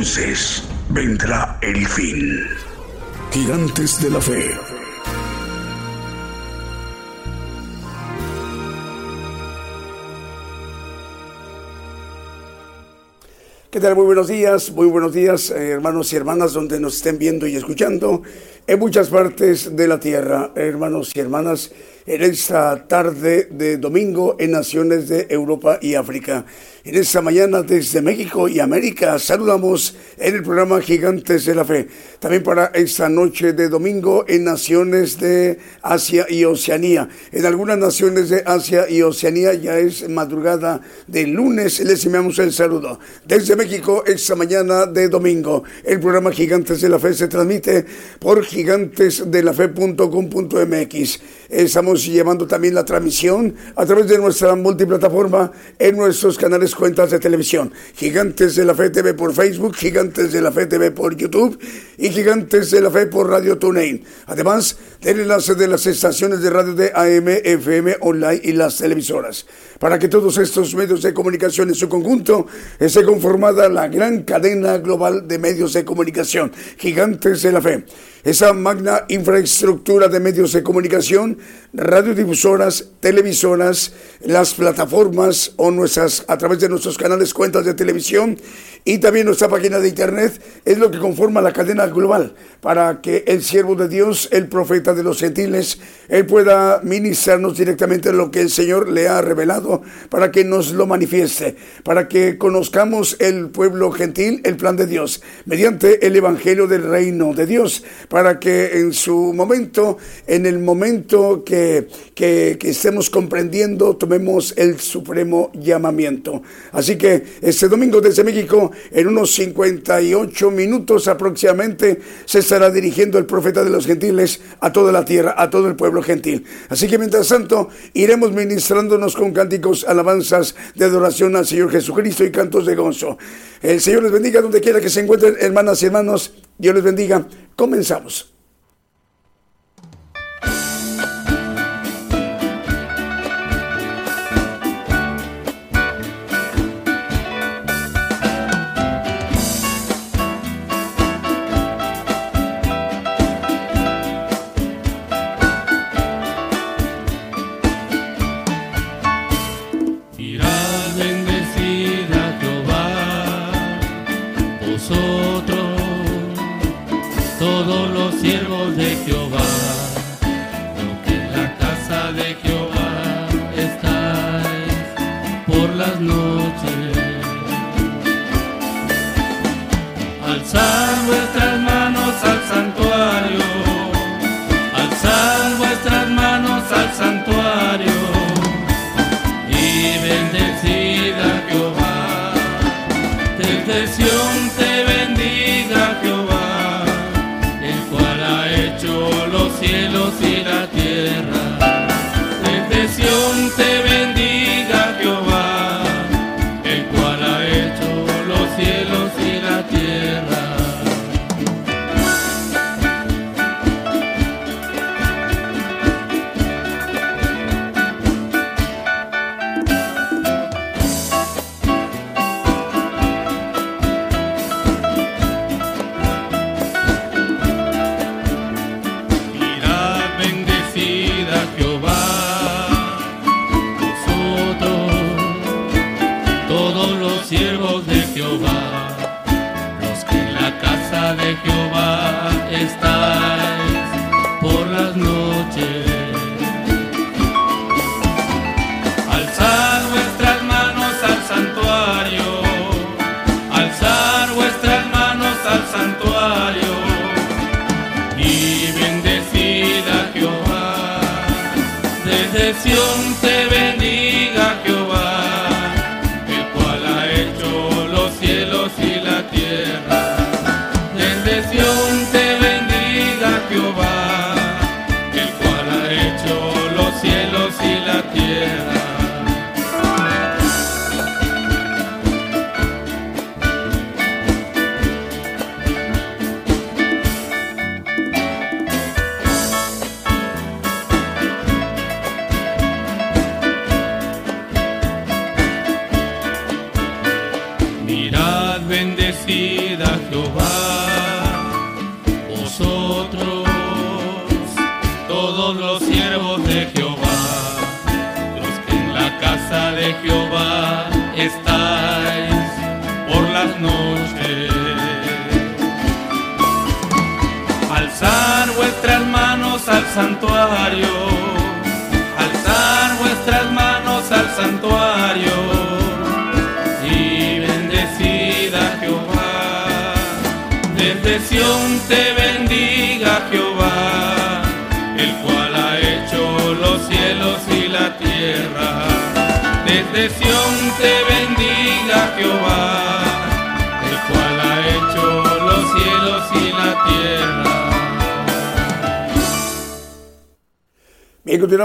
Entonces vendrá el fin. Gigantes de la Fe. ¿Qué tal? Muy buenos días, muy buenos días eh, hermanos y hermanas donde nos estén viendo y escuchando en muchas partes de la tierra, hermanos y hermanas, en esta tarde de domingo en naciones de Europa y África. En esta mañana desde México y América saludamos en el programa Gigantes de la Fe. También para esta noche de domingo en naciones de Asia y Oceanía. En algunas naciones de Asia y Oceanía ya es madrugada de lunes. Les enviamos el saludo. Desde México esta mañana de domingo. El programa Gigantes de la Fe se transmite por gigantesdelafe.com.mx. Estamos llevando también la transmisión a través de nuestra multiplataforma en nuestros canales cuentas de televisión. Gigantes de la Fe TV por Facebook, Gigantes de la Fe TV por YouTube y Gigantes de la Fe por Radio TuneIn. Además, del enlace de las estaciones de radio de AM, FM, online y las televisoras. Para que todos estos medios de comunicación en su conjunto esté conformada la gran cadena global de medios de comunicación, Gigantes de la Fe esa magna infraestructura de medios de comunicación, radiodifusoras, televisoras, las plataformas o nuestras, a través de nuestros canales, cuentas de televisión y también nuestra página de internet es lo que conforma la cadena global para que el siervo de Dios, el profeta de los gentiles, él pueda ministrarnos directamente lo que el Señor le ha revelado para que nos lo manifieste, para que conozcamos el pueblo gentil, el plan de Dios, mediante el evangelio del reino de Dios, para que en su momento, en el momento que, que, que estemos comprendiendo, tomemos el supremo llamamiento. Así que este domingo desde México, en unos 58 minutos aproximadamente se estará dirigiendo el profeta de los gentiles a toda la tierra, a todo el pueblo gentil. Así que mientras tanto iremos ministrándonos con cánticos, alabanzas de adoración al Señor Jesucristo y cantos de gozo. El Señor les bendiga donde quiera que se encuentren, hermanas y hermanos. Dios les bendiga. Comenzamos.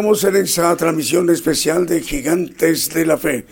Continuamos en esa transmisión especial de Gigantes de la Fe.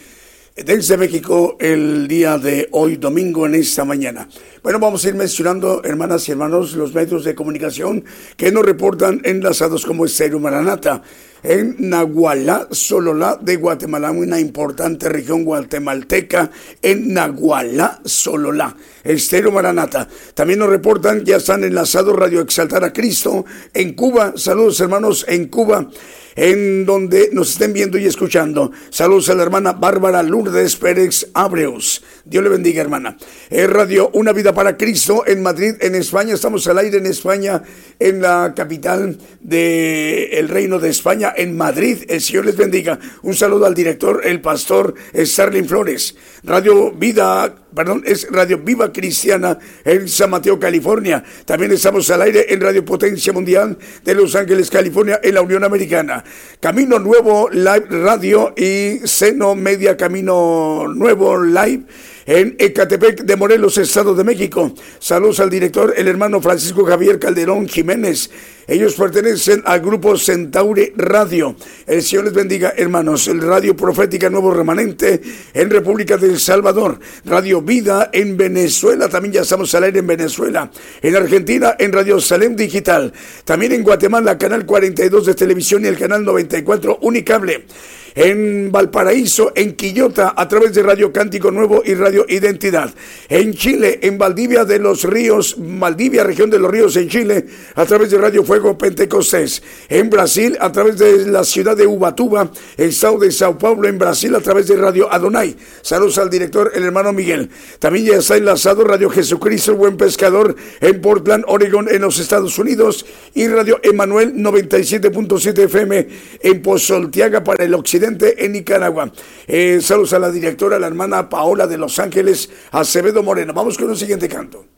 Desde México el día de hoy, domingo, en esta mañana. Bueno, vamos a ir mencionando, hermanas y hermanos, los medios de comunicación que nos reportan enlazados como Estéreo Maranata en Nahualá, Sololá de Guatemala, una importante región guatemalteca en Nahualá, Sololá. Estéreo Maranata. También nos reportan, ya están enlazados Radio Exaltar a Cristo en Cuba. Saludos hermanos en Cuba en donde nos estén viendo y escuchando. Saludos a la hermana Bárbara Lourdes Pérez Abreus. Dios le bendiga, hermana. Es Radio Una Vida para Cristo en Madrid, en España. Estamos al aire en España, en la capital del Reino de España, en Madrid. El Señor les bendiga. Un saludo al director, el pastor Starling Flores. Radio Vida perdón, es Radio Viva Cristiana en San Mateo, California. También estamos al aire en Radio Potencia Mundial de Los Ángeles, California, en la Unión Americana. Camino Nuevo Live Radio y Seno Media Camino Nuevo Live en Ecatepec de Morelos, Estado de México. Saludos al director, el hermano Francisco Javier Calderón Jiménez. Ellos pertenecen al grupo Centauri Radio. El Señor les bendiga, hermanos. El Radio Profética Nuevo Remanente en República del Salvador. Radio Vida en Venezuela. También ya estamos al aire en Venezuela. En Argentina, en Radio Salem Digital. También en Guatemala, Canal 42 de Televisión y el Canal 94 Unicable en Valparaíso, en Quillota, a través de Radio Cántico Nuevo y Radio Identidad. En Chile, en Valdivia de los Ríos, Valdivia, región de los Ríos en Chile, a través de Radio Fuego Pentecostés. En Brasil, a través de la ciudad de Ubatuba, estado de Sao Paulo, en Brasil, a través de Radio Adonai. Saludos al director, el hermano Miguel. También ya está enlazado Radio Jesucristo, el buen pescador, en Portland, Oregon, en los Estados Unidos, y Radio Emanuel 97.7 FM en Pozoltiaga para el occidente en Nicaragua. Eh, saludos a la directora, la hermana Paola de Los Ángeles, Acevedo Moreno. Vamos con un siguiente canto.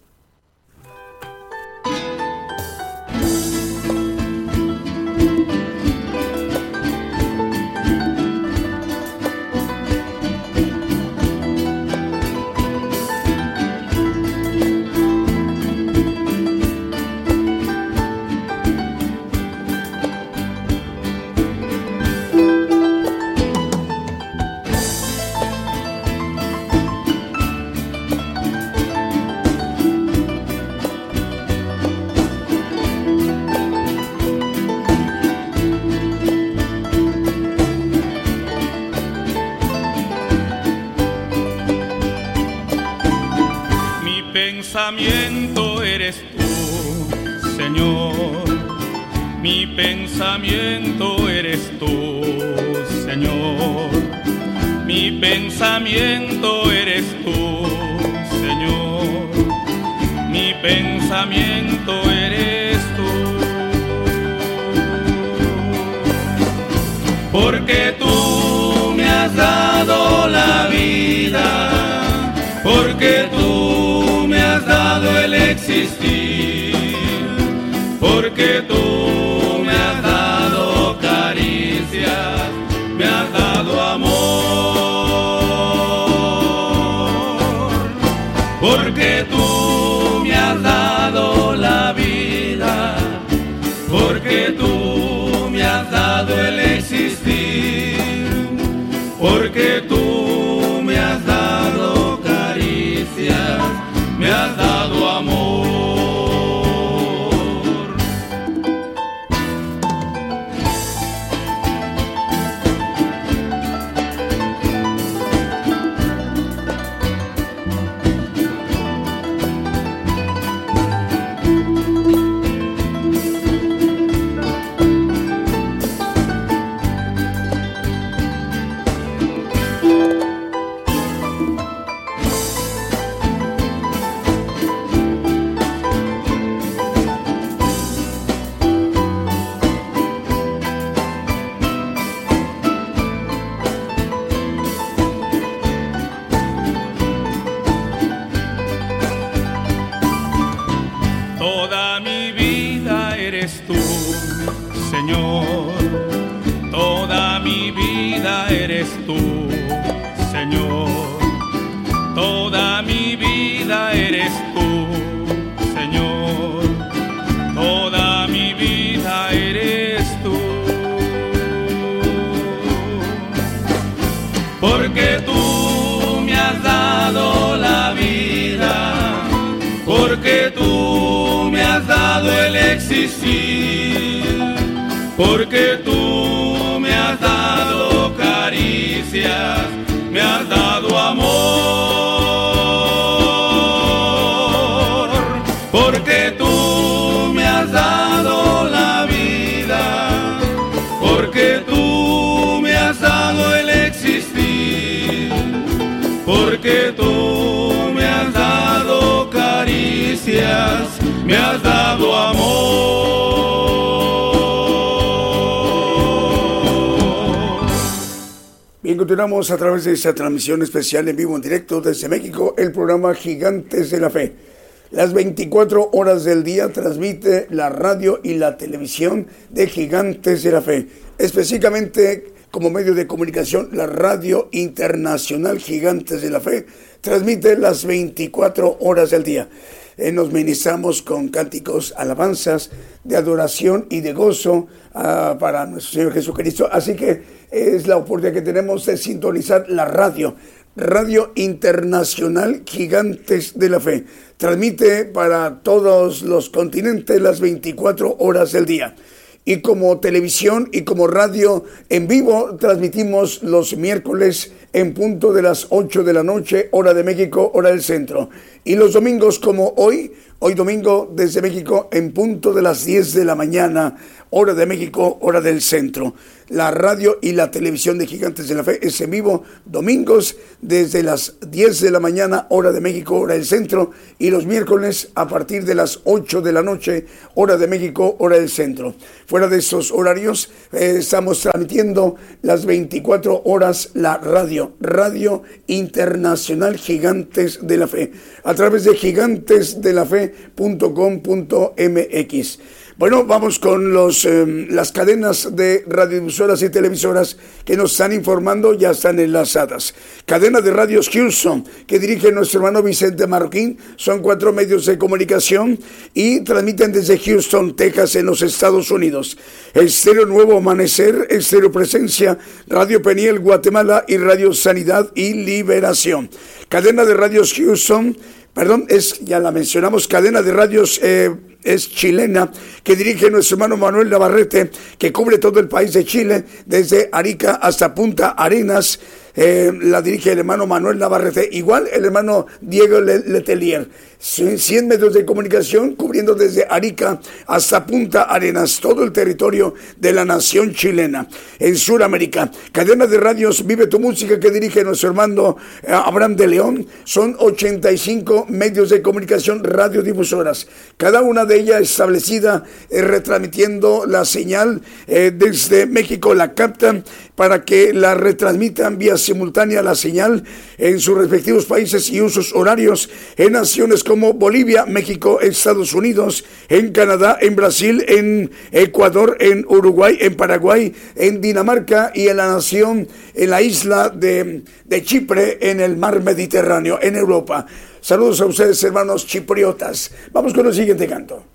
pensamiento eres tú, Señor. Mi pensamiento eres tú. Porque tú me has dado la vida, porque tú me has dado el existir, porque tú porque tú me has dado la vida, porque tú me has dado el existir, porque tú me has dado caricias, me has dado amor. A través de esta transmisión especial en vivo en directo desde México, el programa Gigantes de la Fe. Las 24 horas del día transmite la radio y la televisión de Gigantes de la Fe. Específicamente como medio de comunicación, la radio internacional Gigantes de la Fe transmite las 24 horas del día. Eh, nos ministramos con cánticos, alabanzas de adoración y de gozo ah, para nuestro Señor Jesucristo. Así que es la oportunidad que tenemos de sintonizar la radio. Radio Internacional Gigantes de la Fe. Transmite para todos los continentes las 24 horas del día. Y como televisión y como radio en vivo transmitimos los miércoles en punto de las 8 de la noche, hora de México, hora del centro. Y los domingos como hoy, hoy domingo desde México en punto de las 10 de la mañana, hora de México, hora del centro. La radio y la televisión de Gigantes de la Fe es en vivo domingos desde las 10 de la mañana, hora de México, hora del centro, y los miércoles a partir de las 8 de la noche, hora de México, hora del centro. Fuera de esos horarios, eh, estamos transmitiendo las 24 horas la radio, Radio Internacional Gigantes de la Fe, a través de gigantesdelafe.com.mx. Bueno, vamos con los, eh, las cadenas de radiodifusoras y televisoras que nos están informando, ya están enlazadas. Cadena de Radios Houston, que dirige nuestro hermano Vicente Marroquín, son cuatro medios de comunicación y transmiten desde Houston, Texas, en los Estados Unidos. Estéreo Nuevo Amanecer, Estéreo Presencia, Radio Peniel, Guatemala y Radio Sanidad y Liberación. Cadena de Radios Houston, perdón, es, ya la mencionamos, cadena de radios eh, es chilena, que dirige nuestro hermano Manuel Navarrete, que cubre todo el país de Chile, desde Arica hasta Punta Arenas, eh, la dirige el hermano Manuel Navarrete, igual el hermano Diego Letelier. 100 medios de comunicación cubriendo desde Arica hasta Punta Arenas, todo el territorio de la nación chilena. En Sudamérica, cadena de radios Vive tu Música que dirige nuestro hermano eh, Abraham de León, son 85 medios de comunicación radiodifusoras, cada una de ellas establecida eh, retransmitiendo la señal eh, desde México, la captan para que la retransmitan vía simultánea la señal en sus respectivos países y usos horarios en naciones como Bolivia, México, Estados Unidos, en Canadá, en Brasil, en Ecuador, en Uruguay, en Paraguay, en Dinamarca y en la nación, en la isla de, Chipre, en el mar Mediterráneo, en Europa. Saludos a ustedes, hermanos chipriotas. Vamos con el siguiente canto.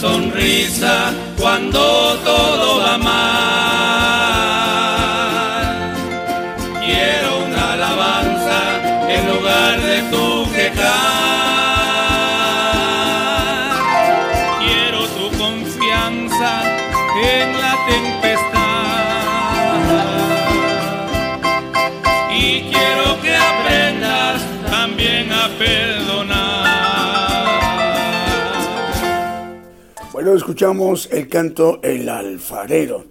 sonrisa cuando todo va mal. Escuchamos el canto El Alfarero.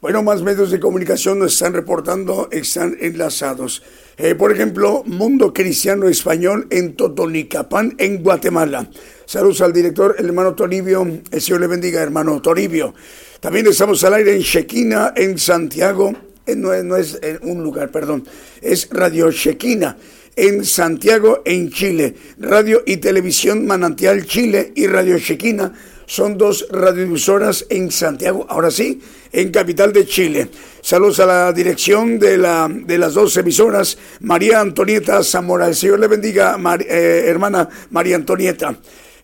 Bueno, más medios de comunicación nos están reportando, están enlazados. Eh, por ejemplo, Mundo Cristiano Español en Totonicapán, en Guatemala. Saludos al director, el hermano Toribio. El Señor le bendiga, hermano Toribio. También estamos al aire en Chequina, en Santiago. Eh, no, es eh, un lugar, perdón. Es Radio Chequina en Santiago, en Chile. Radio y Televisión Manantial Chile y Radio Chequina son dos radiodifusoras en Santiago, ahora sí, en capital de Chile. Saludos a la dirección de, la, de las dos emisoras, María Antonieta Zamora. El Señor le bendiga, eh, hermana María Antonieta.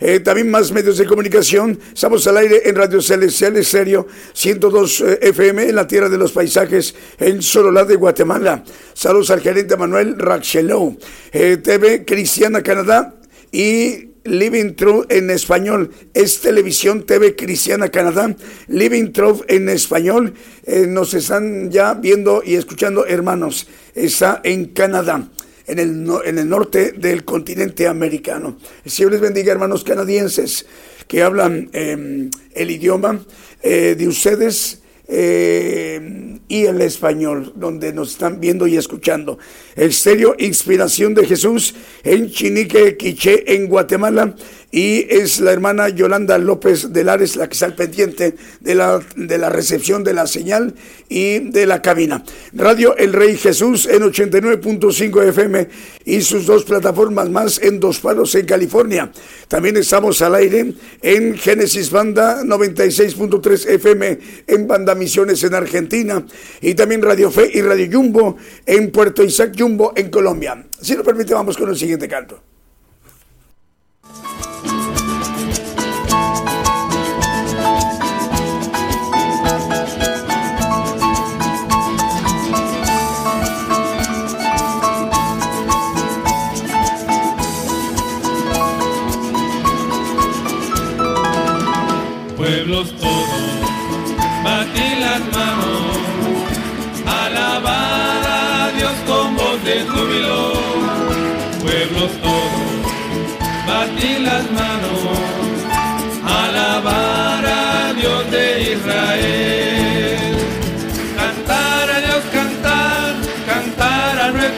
Eh, también más medios de comunicación. Estamos al aire en Radio Celestial Estéreo 102 eh, FM en la Tierra de los Paisajes en Sololá de Guatemala. Saludos al gerente Manuel Raxelou. TV Cristiana Canadá y Living Truth en español es Televisión TV Cristiana Canadá. Living Truth en español eh, nos están ya viendo y escuchando hermanos. Está en Canadá. En el, en el norte del continente americano. El Señor les bendiga, hermanos canadienses que hablan em, el idioma eh, de ustedes eh, y el español, donde nos están viendo y escuchando. Estéreo Inspiración de Jesús en Chinique, Quiché, en Guatemala y es la hermana Yolanda López de Lares la que está al pendiente de la, de la recepción de la señal y de la cabina. Radio El Rey Jesús en 89.5 FM y sus dos plataformas más en Dos Palos en California. También estamos al aire en Génesis Banda 96.3 FM en Banda Misiones en Argentina y también Radio Fe y Radio Jumbo en Puerto Isaac Jumbo en Colombia. Si nos permite vamos con el siguiente canto.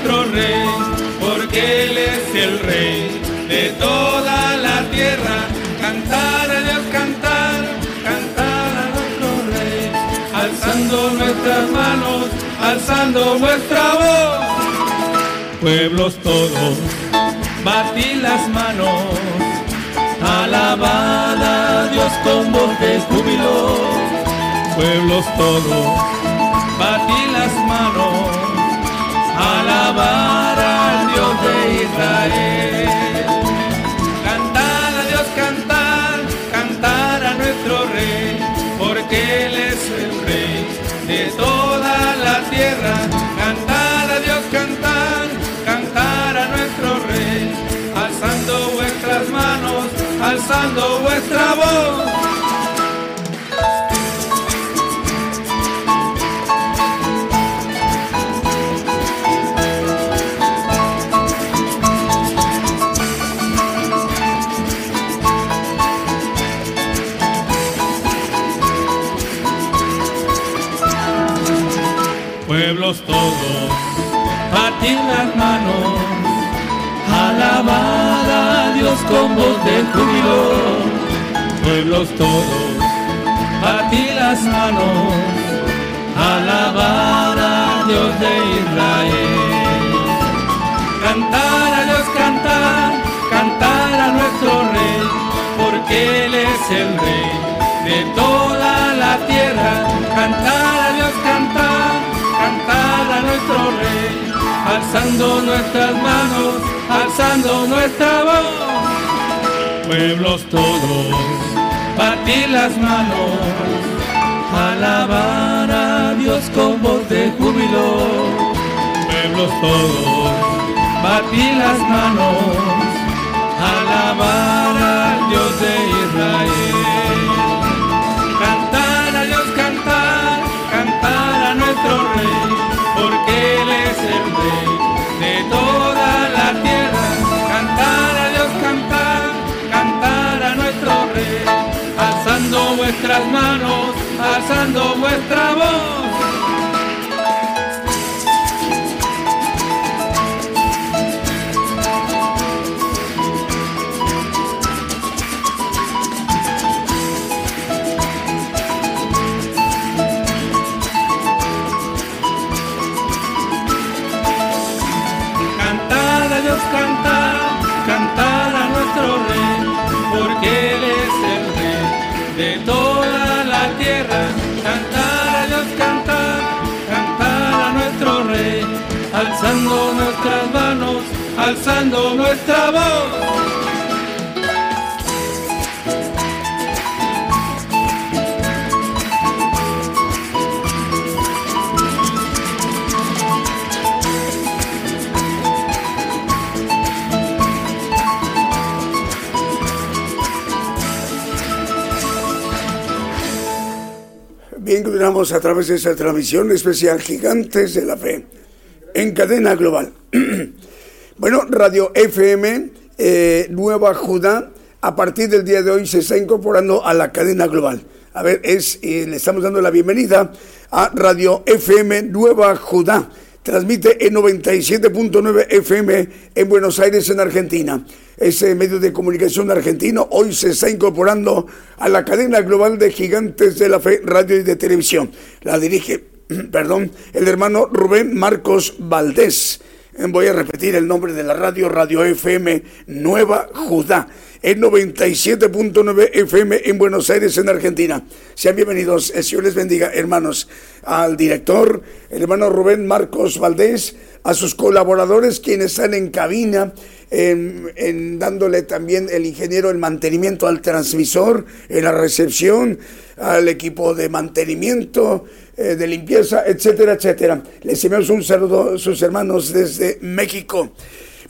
Nuestro Rey, porque Él es el Rey de toda la tierra. Cantar a Dios, cantar, cantar a nuestro Rey, alzando nuestras manos, alzando nuestra voz. Pueblos todos, batí las manos, alabad a Dios con voz de júbilo. Pueblos todos, batí las manos, alabar al Dios de Israel. Cantar a Dios, cantar, cantar a nuestro Rey, porque Él es el Rey de toda la tierra. Cantar a Dios, cantar, cantar a nuestro Rey, alzando vuestras manos, alzando vuestra voz. Alabad a Dios con voz de júbilo. Pueblos todos, batid las manos, alabad a Dios de Israel. Cantar a Dios, cantar, cantar a nuestro Rey, porque Él es el Rey de toda la tierra. Cantar a Dios, cantar cantar a nuestro rey, alzando nuestras manos, alzando nuestra voz. Pueblos todos, batid las manos, alabar a Dios con voz de júbilo. Pueblos todos, batid las manos, alabar al Dios de Israel. Cantar a Dios, cantar, cantar a nuestro rey, él es el rey de toda la tierra. Cantar a Dios, cantar, cantar a nuestro rey. Alzando vuestras manos, alzando vuestra voz. Porque Él es el rey de toda la tierra. Cantar a Dios, cantar, cantar a nuestro rey, alzando nuestras manos, alzando nuestra voz. Bien, continuamos a través de esta transmisión especial Gigantes de la Fe en cadena global. bueno, Radio FM eh, Nueva Judá, a partir del día de hoy se está incorporando a la cadena global. A ver, es, eh, le estamos dando la bienvenida a Radio FM Nueva Judá. Transmite en 97.9 FM en Buenos Aires, en Argentina. Ese medio de comunicación argentino hoy se está incorporando a la cadena global de gigantes de la fe, radio y de televisión. La dirige, perdón, el hermano Rubén Marcos Valdés. Voy a repetir el nombre de la radio, Radio FM Nueva Judá, en 97.9 FM en Buenos Aires, en Argentina. Sean bienvenidos, el Señor les bendiga, hermanos, al director, el hermano Rubén Marcos Valdés, a sus colaboradores quienes están en cabina, en, en, dándole también el ingeniero el mantenimiento al transmisor, en la recepción, al equipo de mantenimiento, eh, de limpieza, etcétera, etcétera. Les enviamos un saludo a sus hermanos desde México.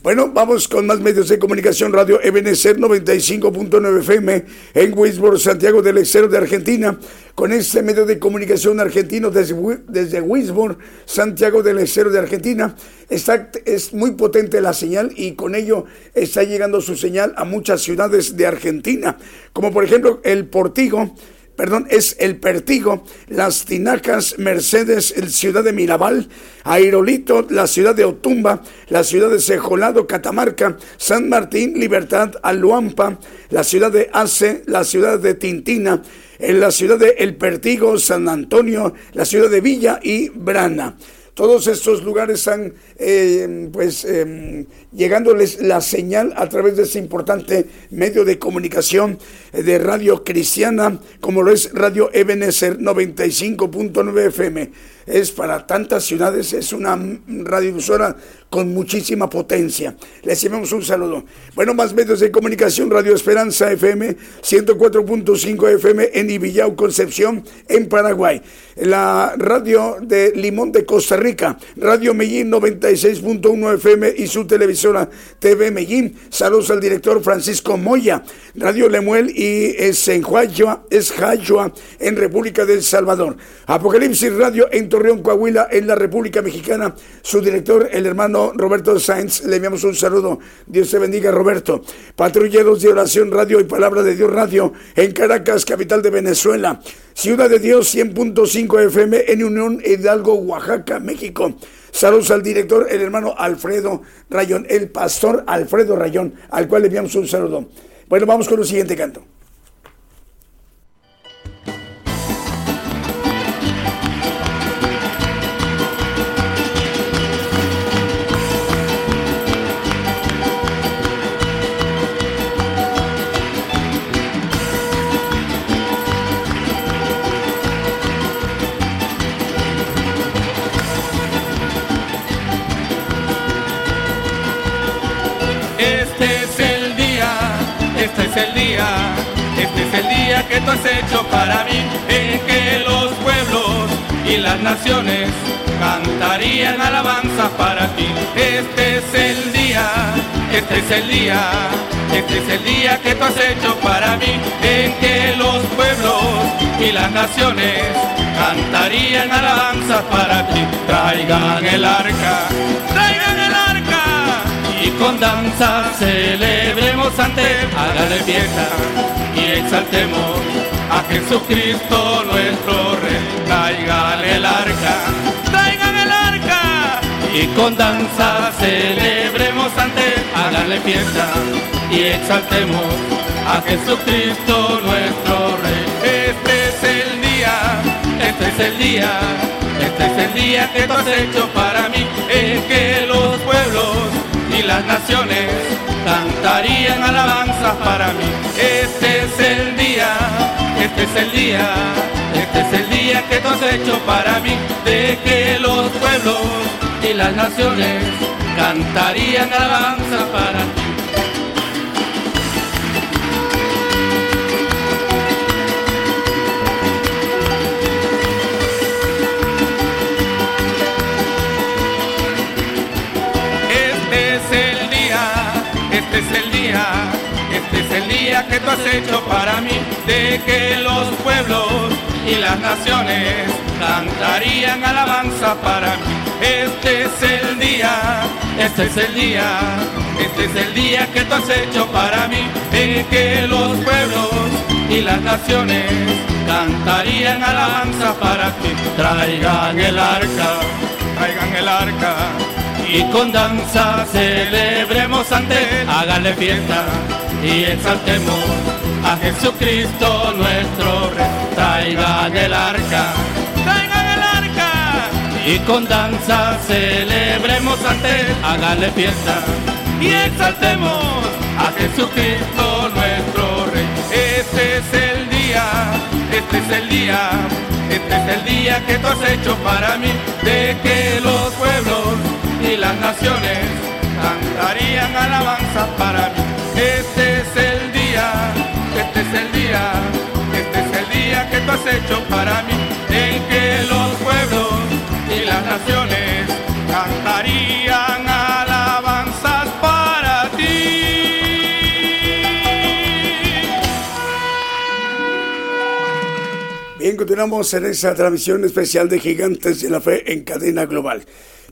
Bueno, vamos con más medios de comunicación. Radio Ebenezer 95.9 FM en Wisborne, Santiago del Estero de Argentina. Con este medio de comunicación argentino desde, desde Wisborne, Santiago del Estero de Argentina. Está, es muy potente la señal y con ello está llegando su señal a muchas ciudades de Argentina, como por ejemplo el Portigo, perdón, es el Pertigo, las Tinacas, Mercedes, el ciudad de Mirabal, Airolito, la ciudad de Otumba, la ciudad de Sejolado, Catamarca, San Martín, Libertad, Aluampa, la ciudad de Ace, la ciudad de Tintina, en la ciudad de El Pertigo, San Antonio, la ciudad de Villa y Brana. Todos estos lugares están eh, pues eh, llegándoles la señal a través de ese importante medio de comunicación de radio cristiana como lo es Radio Ebenezer 95.9 FM. Es para tantas ciudades, es una radiodifusora con muchísima potencia. Les enviamos un saludo. Bueno, más medios de comunicación, Radio Esperanza FM 104.5 FM en Ibillau, Concepción, en Paraguay. La radio de Limón de Costa Rica, Radio Medellín 96.1 FM y su televisora TV Medellín. Saludos al director Francisco Moya, Radio Lemuel y es en es Jayua en República del Salvador. Apocalipsis Radio en Torreón, Coahuila, en la República Mexicana. Su director, el hermano Roberto Sáenz, le enviamos un saludo. Dios te bendiga, Roberto. Patrulleros de Oración Radio y Palabra de Dios Radio en Caracas, capital de Venezuela. Ciudad de Dios 100.5 FM en Unión Hidalgo, Oaxaca, México. Saludos al director, el hermano Alfredo Rayón, el pastor Alfredo Rayón, al cual le enviamos un saludo. Bueno, vamos con el siguiente canto. Es el día, este es el día que tú has hecho para mí, en que los pueblos y las naciones cantarían alabanza para ti. Este es el día, este es el día, este es el día que tú has hecho para mí, en que los pueblos y las naciones cantarían alabanza para ti. Traigan el arca, traigan y con danza celebremos ante hágale fiesta y exaltemos a Jesucristo nuestro Rey. Traigan el arca, traigan el arca y con danza celebremos ante, háganle fiesta y exaltemos a Jesucristo nuestro Rey. Este es el día, este es el día, este es el día que tú has hecho para mí, en que los pueblos las naciones cantarían alabanzas para mí. Este es el día, este es el día, este es el día que tú has hecho para mí, de que los pueblos y las naciones cantarían alabanzas para ti. Que tú has hecho para mí, de que los pueblos y las naciones cantarían alabanza para mí. Este es el día, este es el día, este es el día que tú has hecho para mí, de que los pueblos y las naciones cantarían alabanza para ti. Traigan el arca, traigan el arca y con danza celebremos ante háganle fiesta y exaltemos a Jesucristo nuestro Rey. Traigan el arca, traigan el arca y con danza celebremos ante él, háganle fiesta y exaltemos a Jesucristo nuestro Rey. Este es el día, este es el día, este es el día que tú has hecho para mí, de que los pueblos y las naciones cantarían alabanza para mí. Hecho para mí, en que los pueblos y las naciones cantarían alabanzas para ti. Bien, continuamos en esa transmisión especial de Gigantes de la Fe en cadena global.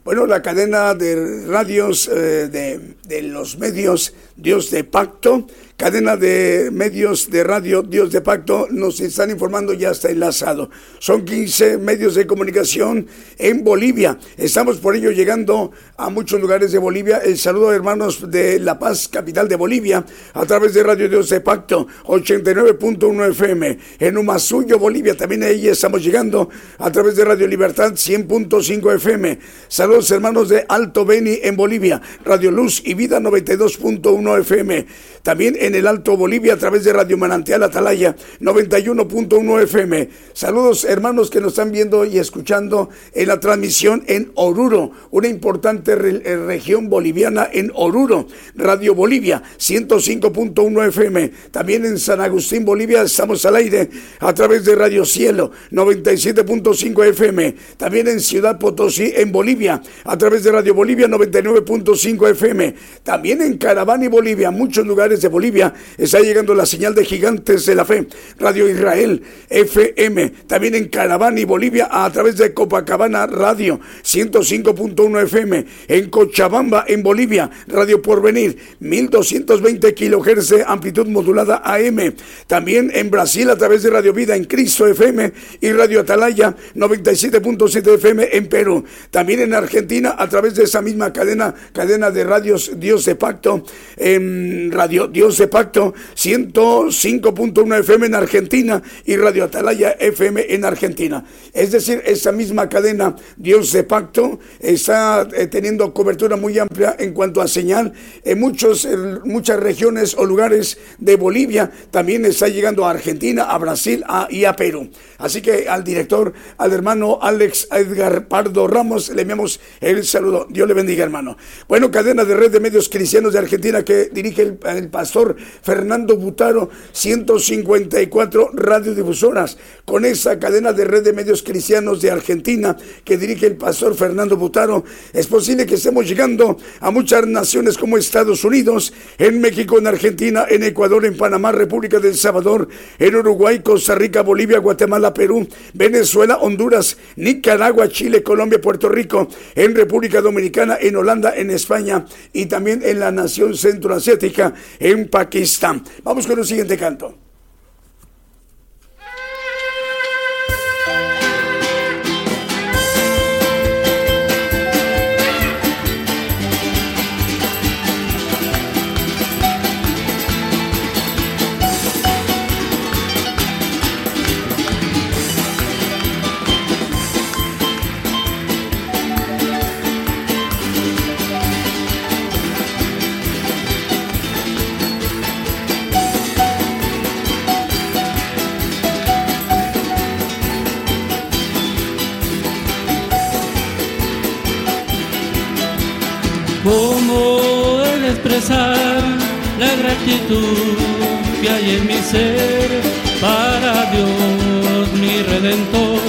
Bueno, la cadena de radios eh, de, los medios Dios de Pacto, cadena de medios de radio Dios de Pacto, nos están informando, ya está enlazado. Son 15 medios de comunicación en Bolivia. Estamos por ello llegando a muchos lugares de Bolivia. El saludo hermanos de La Paz, capital de Bolivia, a través de Radio Dios de Pacto, 89.1 FM. En Umasuyo, Bolivia, también ahí estamos llegando a través de Radio Libertad, 100.5 FM. Saludos hermanos de Alto Beni en Bolivia, Radio Luz y Vida 92.1 FM. También en el Alto Bolivia a través de Radio Manantial Atalaya 91.1 FM. Saludos hermanos que nos están viendo y escuchando en la transmisión en Oruro, una importante re región boliviana en Oruro. Radio Bolivia 105.1 FM. También en San Agustín, Bolivia estamos al aire a través de Radio Cielo 97.5 FM. También en Ciudad Potosí en Bolivia a través de Radio Bolivia 99.5 FM. También en Caravani, Bolivia, muchos lugares de Bolivia, está llegando la señal de Gigantes de la Fe. Radio Israel FM. También en Caravani, Bolivia, a través de Copacabana Radio 105.1 FM. En Cochabamba, en Bolivia, Radio Porvenir 1220 kilohertz de amplitud modulada AM. También en Brasil, a través de Radio Vida en Cristo FM y Radio Atalaya 97.7 FM en Perú. También en Argentina a través de esa misma cadena, cadena de radios Dios de Pacto, en Radio Dios de Pacto 105.1 FM en Argentina y Radio Atalaya FM en Argentina. Es decir, esa misma cadena Dios de Pacto está eh, teniendo cobertura muy amplia en cuanto a señal en muchos, muchas regiones o lugares de Bolivia. También está llegando a Argentina, a Brasil y a Perú. Así que al director, al hermano Alex Edgar Pardo Ramos, le enviamos el saludo. Dios le bendiga, hermano. Bueno, cadena de red de medios cristianos de Argentina que dirige el, el pastor Fernando Butaro, 154 radiodifusoras. Con esa cadena de red de medios cristianos de Argentina que dirige el pastor Fernando Butaro, es posible que estemos llegando a muchas naciones como Estados Unidos, en México, en Argentina, en Ecuador, en Panamá, República del Salvador, en Uruguay, Costa Rica, Bolivia, Guatemala, Perú, Venezuela, Honduras, Nicaragua, Chile, Colombia, Puerto Rico, en República Dominicana, en Holanda, en España y también en la nación centroasiática, en Pakistán. Vamos con el siguiente canto. Expresar la gratitud que hay en mi ser para Dios mi redentor?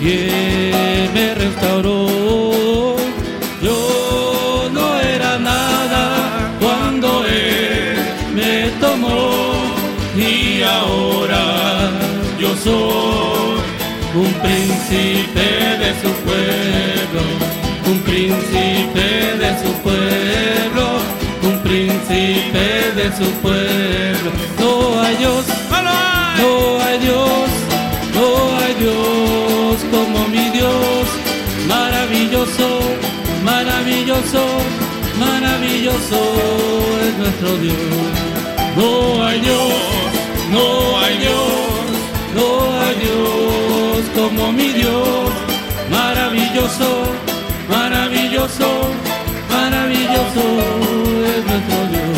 Quien me restauró, yo no era nada cuando Él me tomó y ahora yo soy un príncipe de su pueblo, un príncipe de su pueblo, príncipe de su pueblo. No hay Dios, no hay Dios, no hay Dios como mi Dios, maravilloso, maravilloso, maravilloso es nuestro Dios. No hay Dios, no hay Dios, no hay Dios como mi Dios, maravilloso, maravilloso, maravilloso es nuestro Dios.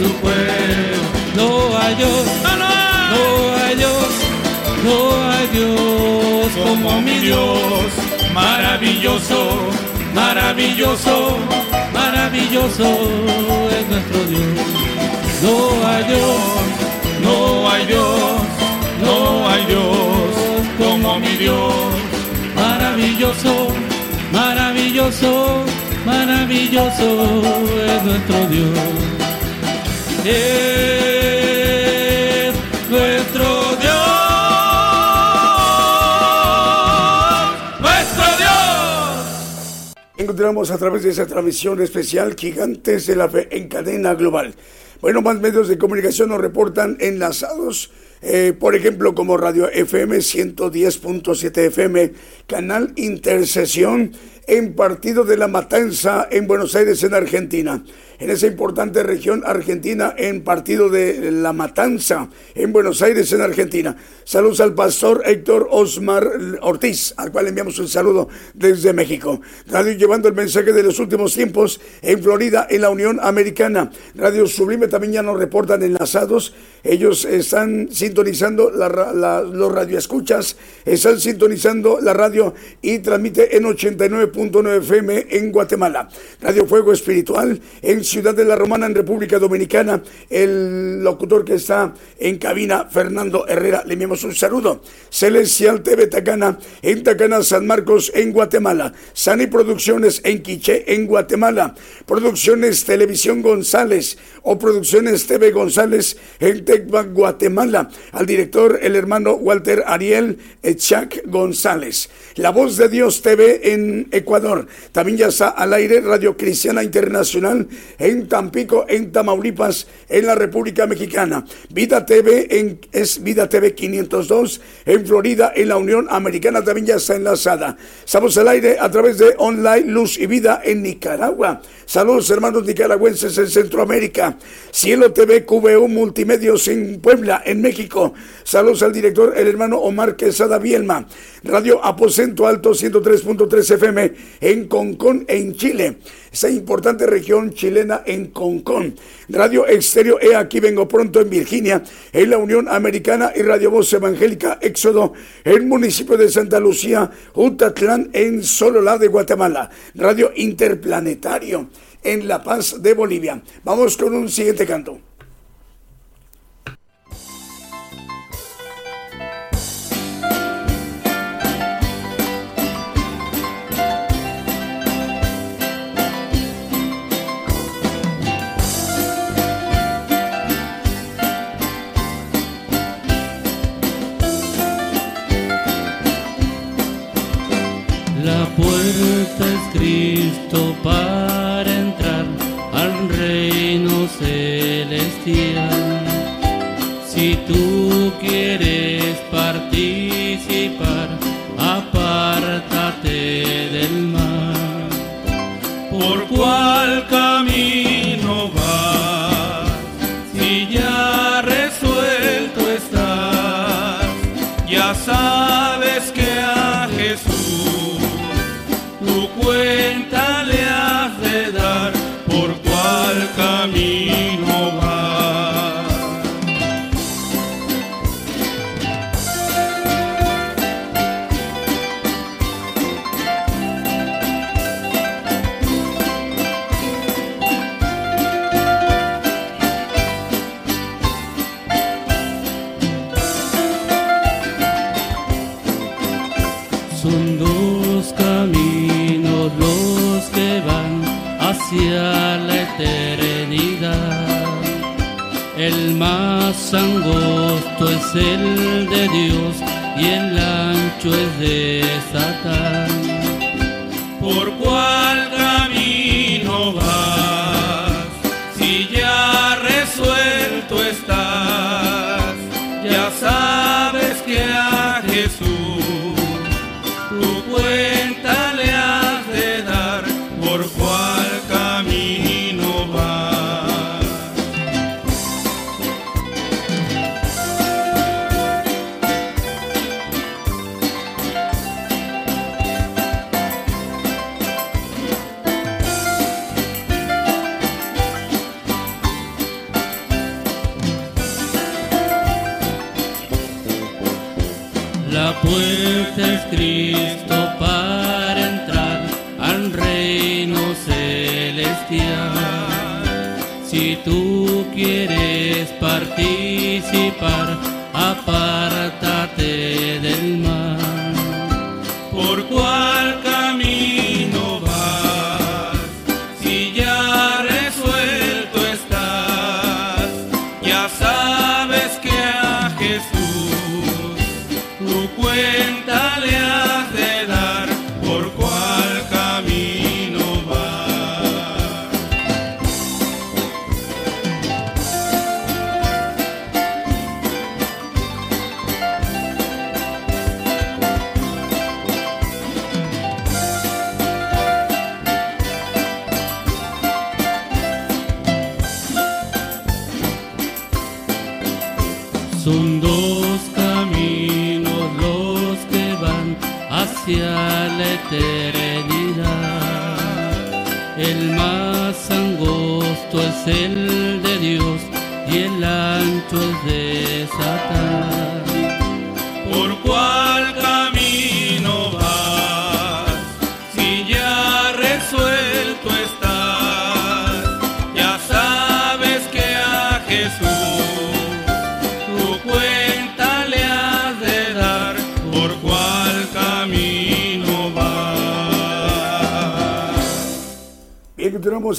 Su pueblo. No hay Dios, no hay Dios, no hay Dios como mi Dios, maravilloso, maravilloso, maravilloso es nuestro Dios. No hay Dios, no hay Dios, no hay Dios como mi Dios, maravilloso, maravilloso, maravilloso es nuestro Dios. Es nuestro Dios, nuestro Dios. Encontramos a través de esa transmisión especial Gigantes de la Fe en cadena global. Bueno, más medios de comunicación nos reportan enlazados, eh, por ejemplo, como Radio FM 110.7 FM, Canal Intercesión en Partido de la Matanza en Buenos Aires, en Argentina. En esa importante región argentina, en Partido de la Matanza, en Buenos Aires, en Argentina. Saludos al pastor Héctor Osmar Ortiz, al cual enviamos un saludo desde México. Radio llevando el mensaje de los últimos tiempos en Florida, en la Unión Americana. Radio Sublime también ya nos reportan enlazados. Ellos están sintonizando la, los radioescuchas, están sintonizando la radio y transmite en 89.9 FM en Guatemala. Radio Fuego Espiritual en Ciudad de la Romana, en República Dominicana. El locutor que está en cabina, Fernando Herrera, le enviamos un saludo. Celestial TV Tacana, en Tacana, San Marcos, en Guatemala. Sani Producciones en Quiché, en Guatemala. Producciones Televisión González o Producciones TV González en Tecba, Guatemala. Al director, el hermano Walter Ariel Echak González. La Voz de Dios TV en Ecuador. También ya está al aire Radio Cristiana Internacional en Tampico, en Tamaulipas, en la República Mexicana. Vida TV en, es Vida TV 502 en Florida, en la Unión Americana también ya está enlazada. Estamos al aire a través de Online Luz y Vida en Nicaragua. Saludos hermanos nicaragüenses en Centroamérica. Cielo TV QVU Multimedios en Puebla, en México. Saludos al director, el hermano Omar Quesada Bielma. Radio Aposento Alto 103.3 FM en Concón, en Chile. Esa importante región chilena en Concón. Radio Exterior E Aquí Vengo Pronto en Virginia, en la Unión Americana y Radio Voz Evangélica Éxodo en municipio de Santa Lucía, Utatlán en Sololá de Guatemala. Radio Interplanetario en La Paz de Bolivia. Vamos con un siguiente canto. Cristo para entrar al reino celestial. Si tú quieres participar, apártate del mal. ¿Por cuál camino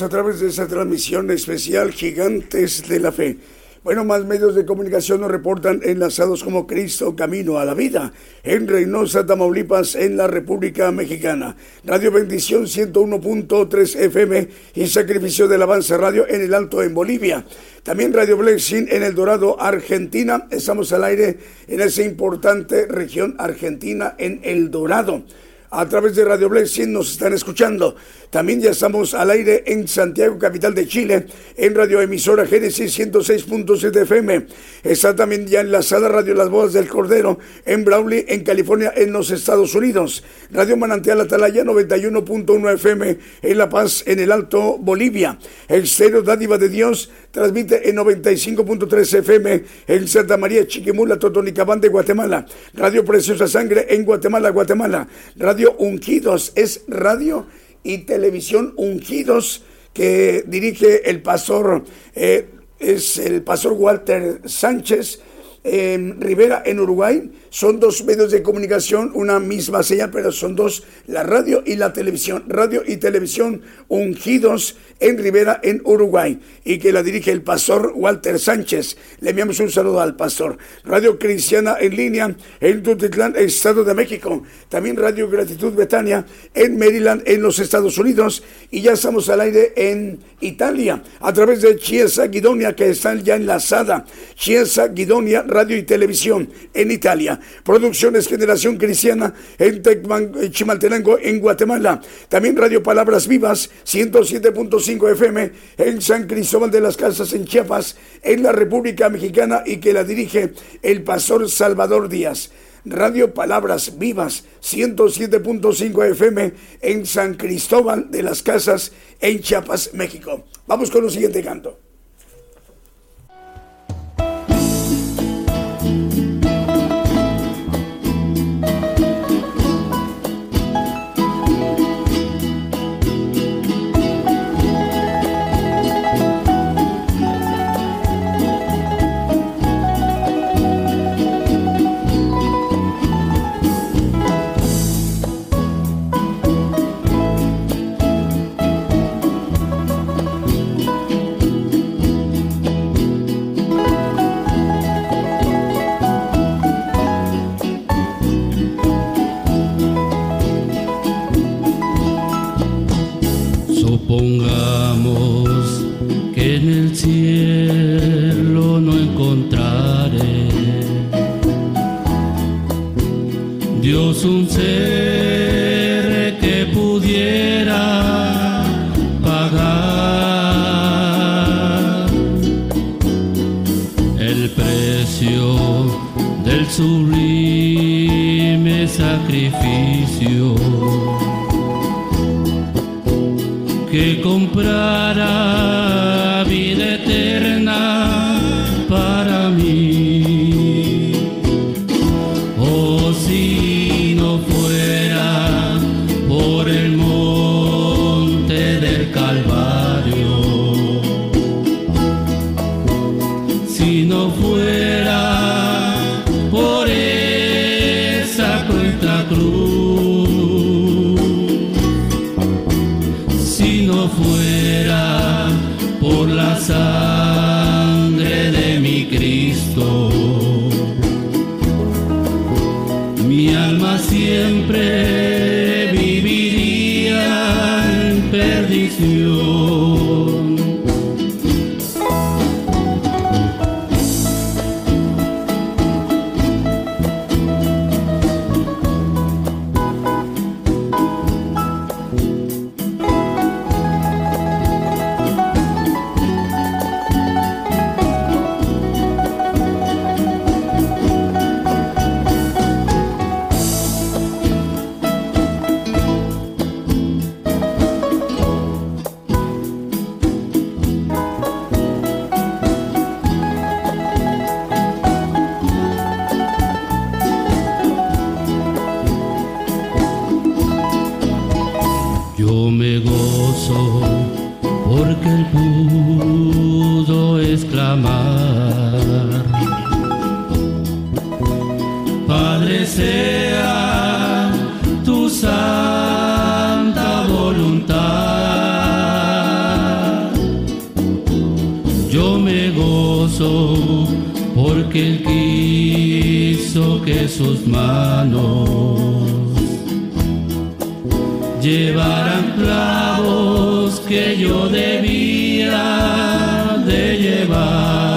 a través de esa transmisión especial Gigantes de la Fe. Bueno, más medios de comunicación nos reportan enlazados como Cristo Camino a la Vida en Reynosa, Tamaulipas, en la República Mexicana. Radio Bendición 101.3 FM y Sacrificio del Avance Radio en el Alto en Bolivia. También Radio Blessing en El Dorado, Argentina. Estamos al aire en esa importante región argentina en El Dorado a través de Radio Blessing nos están escuchando. También ya estamos al aire en Santiago, capital de Chile, en Radio Emisora Génesis 106.7 FM. Está también ya enlazada Radio Las Bodas del Cordero en Brawley, en California, en los Estados Unidos. Radio Manantial Atalaya 91.1 FM en La Paz, en el Alto Bolivia. Exterior Dádiva de Dios transmite en 95.3 FM en Santa María Chiquimula, Totonicabán de Guatemala. Radio Preciosa Sangre en Guatemala, Guatemala. Radio Ungidos es radio y televisión Ungidos que dirige el pastor, eh, es el pastor Walter Sánchez en Rivera, en Uruguay. Son dos medios de comunicación, una misma señal, pero son dos, la radio y la televisión. Radio y televisión ungidos en Rivera, en Uruguay, y que la dirige el pastor Walter Sánchez. Le enviamos un saludo al pastor. Radio Cristiana en línea en Tutitlán, Estado de México. También Radio Gratitud Betania en Maryland, en los Estados Unidos. Y ya estamos al aire en Italia, a través de Chiesa Guidonia, que están ya enlazada. Chiesa Guidonia, Radio y Televisión en Italia. Producciones Generación Cristiana en Tecman, Chimaltenango, en Guatemala. También Radio Palabras Vivas, 107.5 FM en San Cristóbal de las Casas en Chiapas, en la República Mexicana y que la dirige el pastor Salvador Díaz. Radio Palabras Vivas 107.5 FM en San Cristóbal de las Casas en Chiapas, México. Vamos con el siguiente canto. Un comprara gozo porque él pudo exclamar, Padre sea tu santa voluntad. Yo me gozo porque él quiso que sus manos llevaran clavos que yo debía de llevar.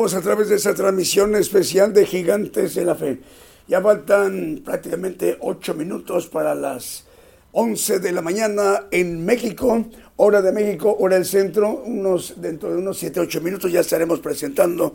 A través de esa transmisión especial de Gigantes de la Fe. Ya faltan prácticamente ocho minutos para las 11 de la mañana en México, hora de México, hora del centro. Unos, dentro de unos 7, 8 minutos ya estaremos presentando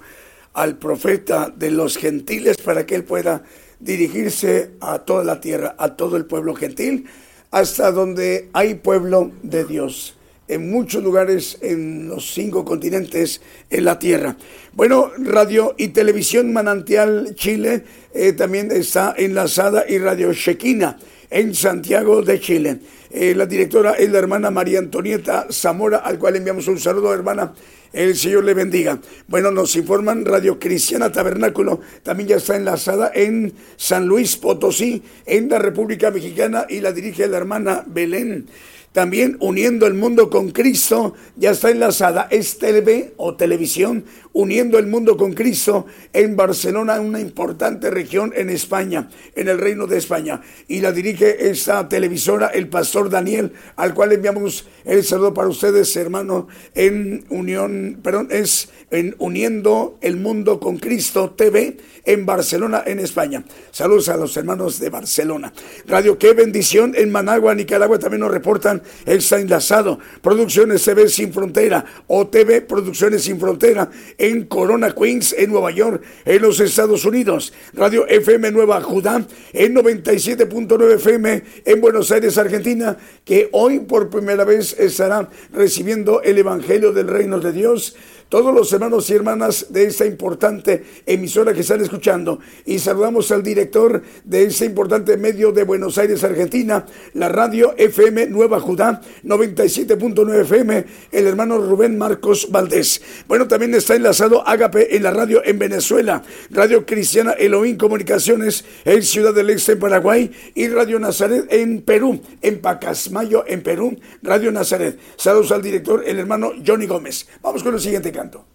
al profeta de los gentiles para que él pueda dirigirse a toda la tierra, a todo el pueblo gentil, hasta donde hay pueblo de Dios en muchos lugares en los cinco continentes en la tierra. Bueno, Radio y Televisión Manantial Chile eh, también está enlazada y Radio Shekina en Santiago de Chile. Eh, la directora es la hermana María Antonieta Zamora, al cual enviamos un saludo, hermana. El Señor le bendiga. Bueno, nos informan Radio Cristiana Tabernáculo, también ya está enlazada en San Luis Potosí, en la República Mexicana, y la dirige la hermana Belén. También uniendo el mundo con Cristo, ya está enlazada, es TV o televisión, uniendo el mundo con Cristo en Barcelona, una importante región en España, en el reino de España. Y la dirige esta televisora, el pastor Daniel, al cual enviamos el saludo para ustedes, hermano, en unión, perdón, es en Uniendo el Mundo con Cristo TV en Barcelona, en España. Saludos a los hermanos de Barcelona. Radio Qué Bendición en Managua, Nicaragua, también nos reportan, está enlazado. Producciones TV Sin Frontera o TV Producciones Sin Frontera en Corona, Queens, en Nueva York, en los Estados Unidos. Radio FM Nueva Judá en 97.9 FM en Buenos Aires, Argentina, que hoy por primera vez estará recibiendo el Evangelio del Reino de Dios todos los hermanos y hermanas de esta importante emisora que están escuchando. Y saludamos al director de este importante medio de Buenos Aires, Argentina, la radio FM Nueva Judá, 97.9 FM, el hermano Rubén Marcos Valdés. Bueno, también está enlazado Agape en la radio en Venezuela, Radio Cristiana Elohim Comunicaciones en Ciudad del Este, en Paraguay, y Radio Nazaret en Perú, en Pacasmayo, en Perú, Radio Nazaret. Saludos al director, el hermano Johnny Gómez. Vamos con el siguiente canto.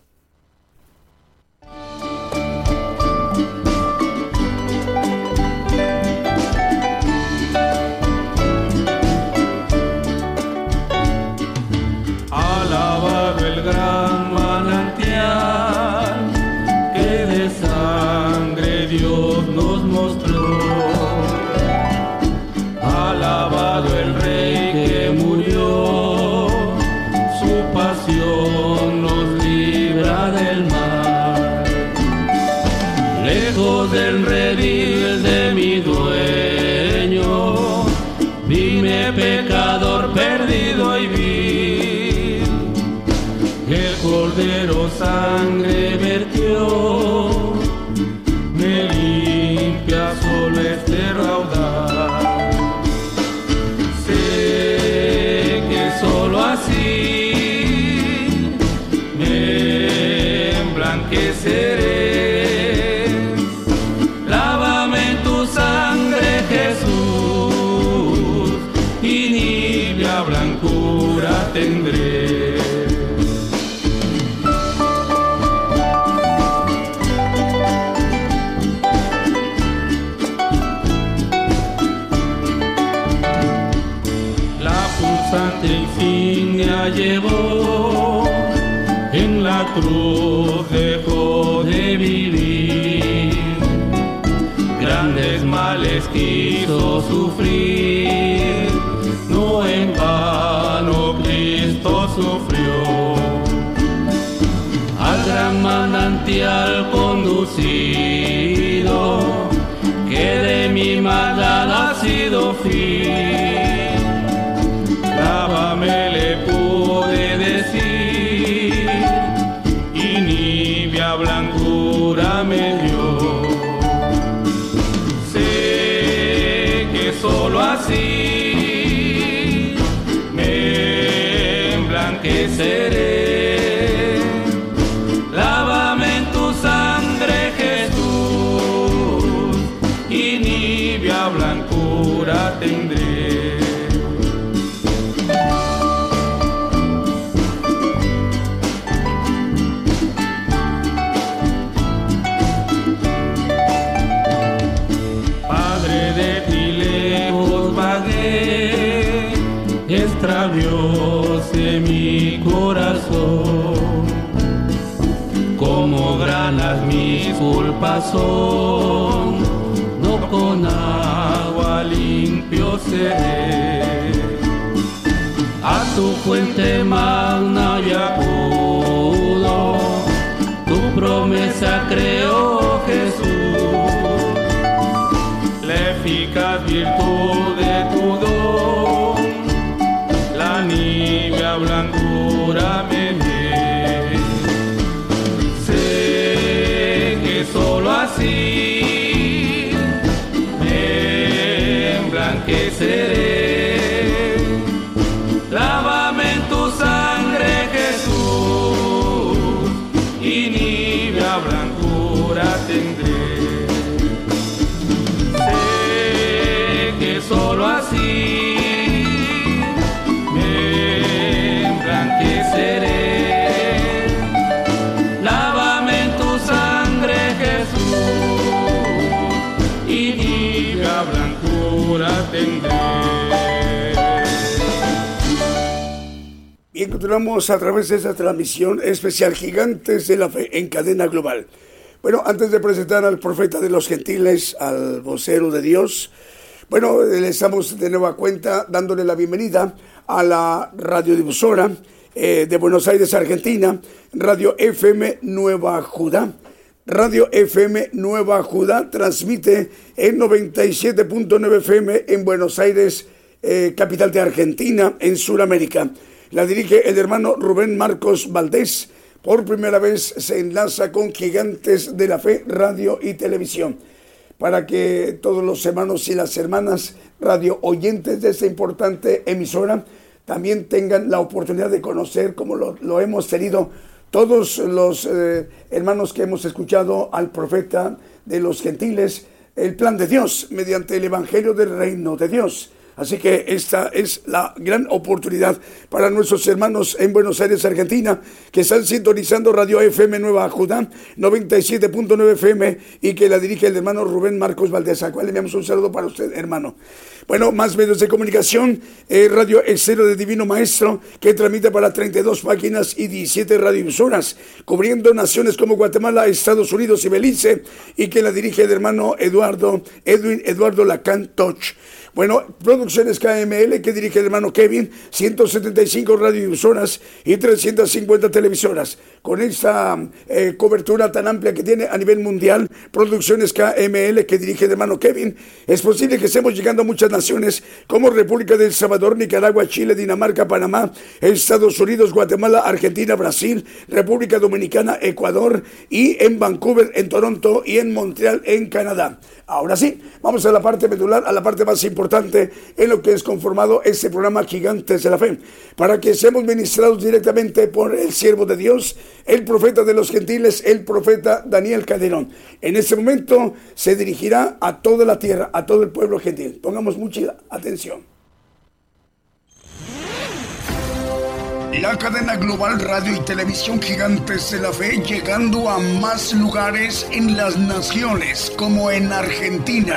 Manantial conducido, que de mi maldad ha sido fiel. No con agua limpio seré. A tu fuente magna y acudo, tu promesa creo Bien, continuamos a través de esta transmisión especial Gigantes de la Fe en cadena global. Bueno, antes de presentar al profeta de los gentiles, al vocero de Dios, bueno, le estamos de nueva cuenta dándole la bienvenida a la radiodifusora eh, de Buenos Aires, Argentina, Radio FM Nueva Judá. Radio FM Nueva Judá transmite en 97.9 FM en Buenos Aires, eh, capital de Argentina, en Sudamérica. La dirige el hermano Rubén Marcos Valdés. Por primera vez se enlaza con Gigantes de la Fe, Radio y Televisión. Para que todos los hermanos y las hermanas radio oyentes de esta importante emisora también tengan la oportunidad de conocer, como lo, hemos tenido todos los eh, hermanos que hemos escuchado al profeta de los gentiles, el plan de Dios mediante el Evangelio del Reino de Dios. Así que esta es la gran oportunidad para nuestros hermanos en Buenos Aires, Argentina, que están sintonizando Radio FM Nueva Judá, 97.9 FM, y que la dirige el hermano Rubén Marcos Valdés, a cual le enviamos un saludo para usted, hermano. Bueno, más medios de comunicación, eh, Radio Exero de Divino Maestro, que transmite para 32 páginas y 17 radioemisoras, cubriendo naciones como Guatemala, Estados Unidos y Belice, y que la dirige el hermano Eduardo, Edwin Eduardo Lacan Toch. Bueno, Producciones KML que dirige el hermano Kevin, 175 radiodifusoras y 350 televisoras. Con esta eh, cobertura tan amplia que tiene a nivel mundial, Producciones KML que dirige el hermano Kevin, es posible que estemos llegando a muchas naciones como República del Salvador, Nicaragua, Chile, Dinamarca, Panamá, Estados Unidos, Guatemala, Argentina, Brasil, República Dominicana, Ecuador y en Vancouver, en Toronto y en Montreal, en Canadá. Ahora sí, vamos a la parte medular, a la parte más importante en lo que es conformado este programa Gigantes de la Fe, para que seamos ministrados directamente por el siervo de Dios, el profeta de los gentiles, el profeta Daniel Calderón. En este momento se dirigirá a toda la tierra, a todo el pueblo gentil. Pongamos mucha atención. La cadena global radio y televisión Gigantes de la Fe llegando a más lugares en las naciones como en Argentina,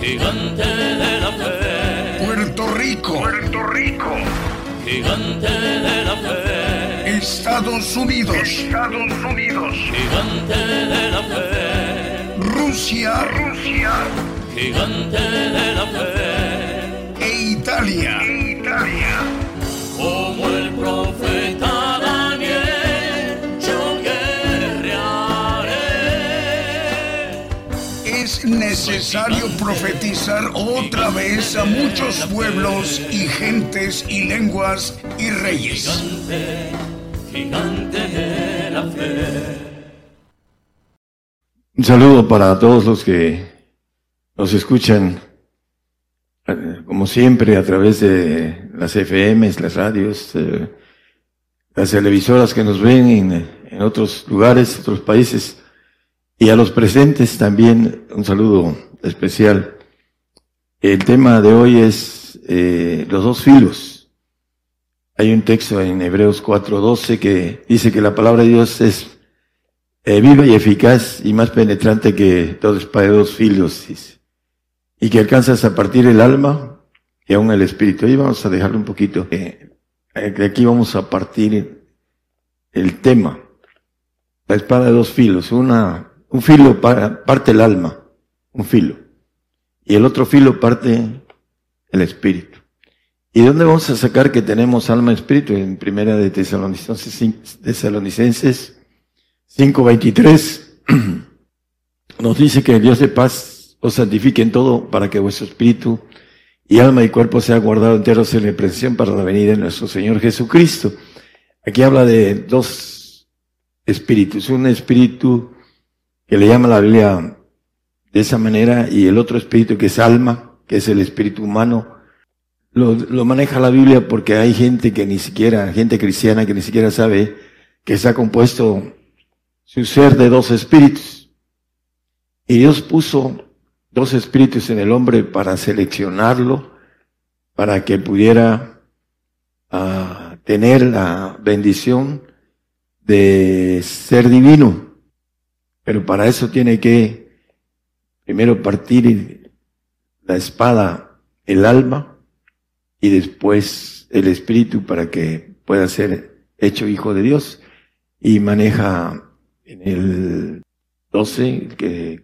gigante de la fe, Puerto Rico, Puerto Rico, gigante de la fe, Estados Unidos, Estados Unidos, gigante de la fe, Rusia, Rusia. Gigante de la fe, e Italia, Italia. Necesario profetizar otra vez a muchos pueblos y gentes y lenguas y reyes. Un saludo para todos los que nos escuchan, eh, como siempre, a través de las FMs, las radios, eh, las televisoras que nos ven en, en otros lugares, otros países, y a los presentes también un saludo especial. El tema de hoy es eh, los dos filos. Hay un texto en Hebreos 4:12 que dice que la palabra de Dios es eh, viva y eficaz y más penetrante que todo espada de dos filos, y que alcanzas a partir el alma y aún el espíritu. Ahí vamos a dejarlo un poquito. Eh, de aquí vamos a partir el tema. La espada de dos filos. Una, un filo para, parte el alma, un filo. Y el otro filo parte el espíritu. ¿Y dónde vamos a sacar que tenemos alma y espíritu? En primera de Tesalonicenses, Tesalonicenses 5.23 nos dice que el Dios de paz os santifique en todo para que vuestro espíritu y alma y cuerpo sea guardado enteros en la presión para la venida de nuestro Señor Jesucristo. Aquí habla de dos espíritus, un espíritu que le llama la Biblia de esa manera y el otro espíritu que es alma, que es el espíritu humano. Lo, maneja la Biblia porque hay gente que ni siquiera, gente cristiana que ni siquiera sabe que está compuesto su ser de dos espíritus. Y Dios puso dos espíritus en el hombre para seleccionarlo, para que pudiera uh, tener la bendición de ser divino. Pero para eso tiene que primero partir la espada, el alma, y después el espíritu para que pueda ser hecho hijo de Dios. Y maneja en el 12, que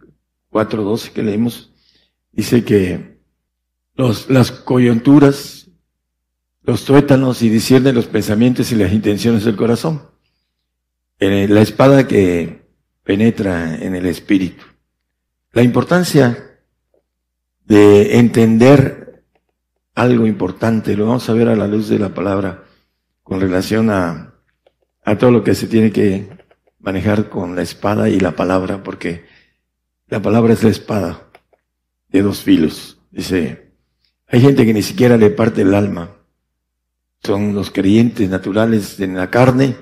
4.12 que leímos, dice que los, las coyunturas, los tuétanos y discierne los pensamientos y las intenciones del corazón. la espada que penetra en el espíritu. La importancia de entender algo importante, lo vamos a ver a la luz de la palabra con relación a, todo lo que se tiene que manejar con la espada y la palabra, porque la palabra es la espada de dos filos. Dice, hay gente que ni siquiera le parte el alma. Son los creyentes naturales en la carne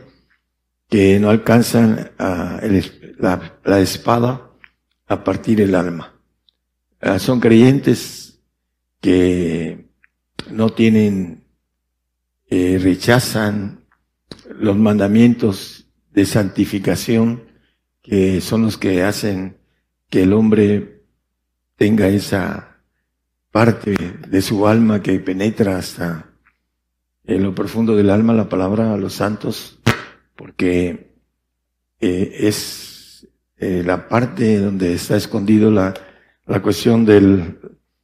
que no alcanzan a la, espada a partir el alma. Ah, son creyentes que no tienen, eh, rechazan los mandamientos de santificación que son los que hacen que el hombre tenga esa parte de su alma que penetra hasta en lo profundo del alma la palabra a los santos, porque eh, es eh, la parte donde está escondido la, la cuestión del,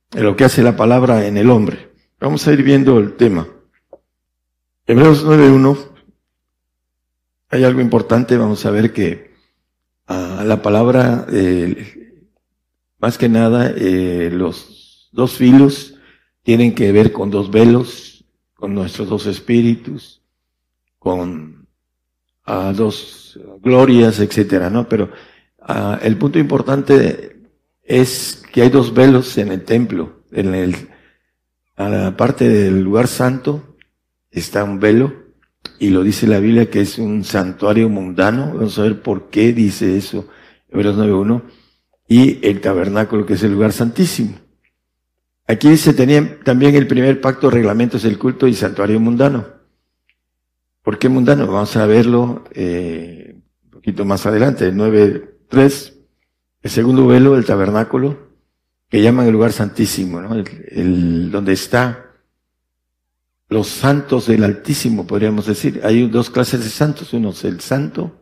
de lo que hace la palabra en el hombre. Vamos a ir viendo el tema. Hebreos 9.1 hay algo importante, vamos a ver que ah, la palabra, eh, más que nada, eh, los dos filos tienen que ver con dos velos, con nuestros dos espíritus, con ah, dos glorias, etcétera, ¿no? Pero Ah, el punto importante es que hay dos velos en el templo. En el, a la parte del lugar santo está un velo y lo dice la Biblia que es un santuario mundano. Vamos a ver por qué dice eso, Hebreos 9.1. Y el tabernáculo que es el lugar santísimo. Aquí se tenía también el primer pacto, reglamentos del culto y santuario mundano. ¿Por qué mundano? Vamos a verlo eh, un poquito más adelante, 9, Tres, el segundo velo del tabernáculo, que llaman el lugar santísimo, ¿no? el, donde está los santos del Altísimo, podríamos decir. Hay dos clases de santos, uno es el santo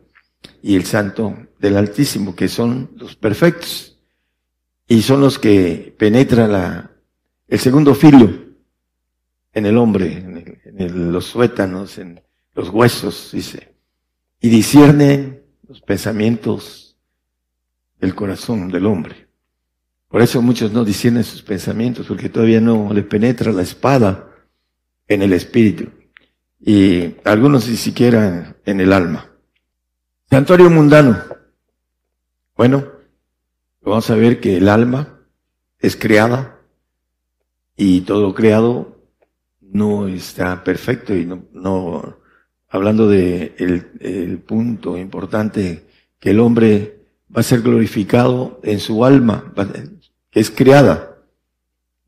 y el santo del Altísimo, que son los perfectos y son los que penetra la, el segundo filo en el hombre, en, los suétanos, en los huesos, dice, y discierne los pensamientos del corazón del hombre. Por eso muchos no disciernen sus pensamientos, porque todavía no le penetra la espada en el espíritu y algunos ni siquiera en el alma. Santuario mundano. Bueno, vamos a ver que el alma es creada y todo creado no está perfecto y no, no, hablando de el, punto importante que el hombre va a ser glorificado en su alma, que es creada.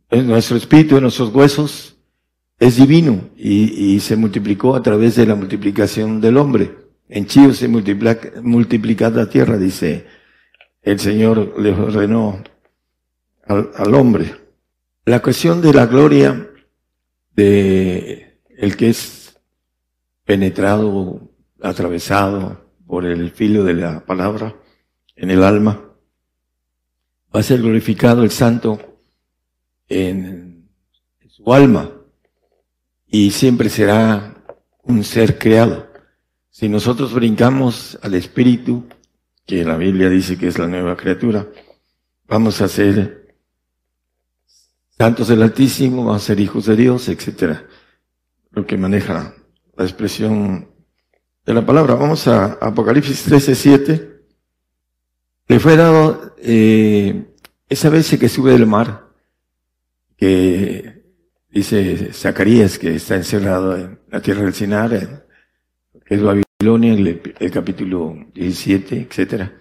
En nuestro espíritu, en nuestros huesos, es divino y, se multiplicó a través de la multiplicación del hombre. En Chío se multiplica, la tierra, dice el Señor le ordenó al, al hombre. La cuestión de la gloria de el que es penetrado, atravesado por el filo de la palabra en el alma, va a ser glorificado el santo en su alma y siempre será un ser creado. Si nosotros brincamos al espíritu, que la Biblia dice que es la nueva criatura, vamos a ser santos del Altísimo, a ser hijos de Dios, etcétera. Lo que maneja la expresión de la palabra. Vamos a Apocalipsis 13, 7. Le fue dado eh, esa vez que sube del mar, que Dice Zacarías que está encerrado en la tierra del Sinar, que es Babilonia, el, el capítulo 17, etcétera.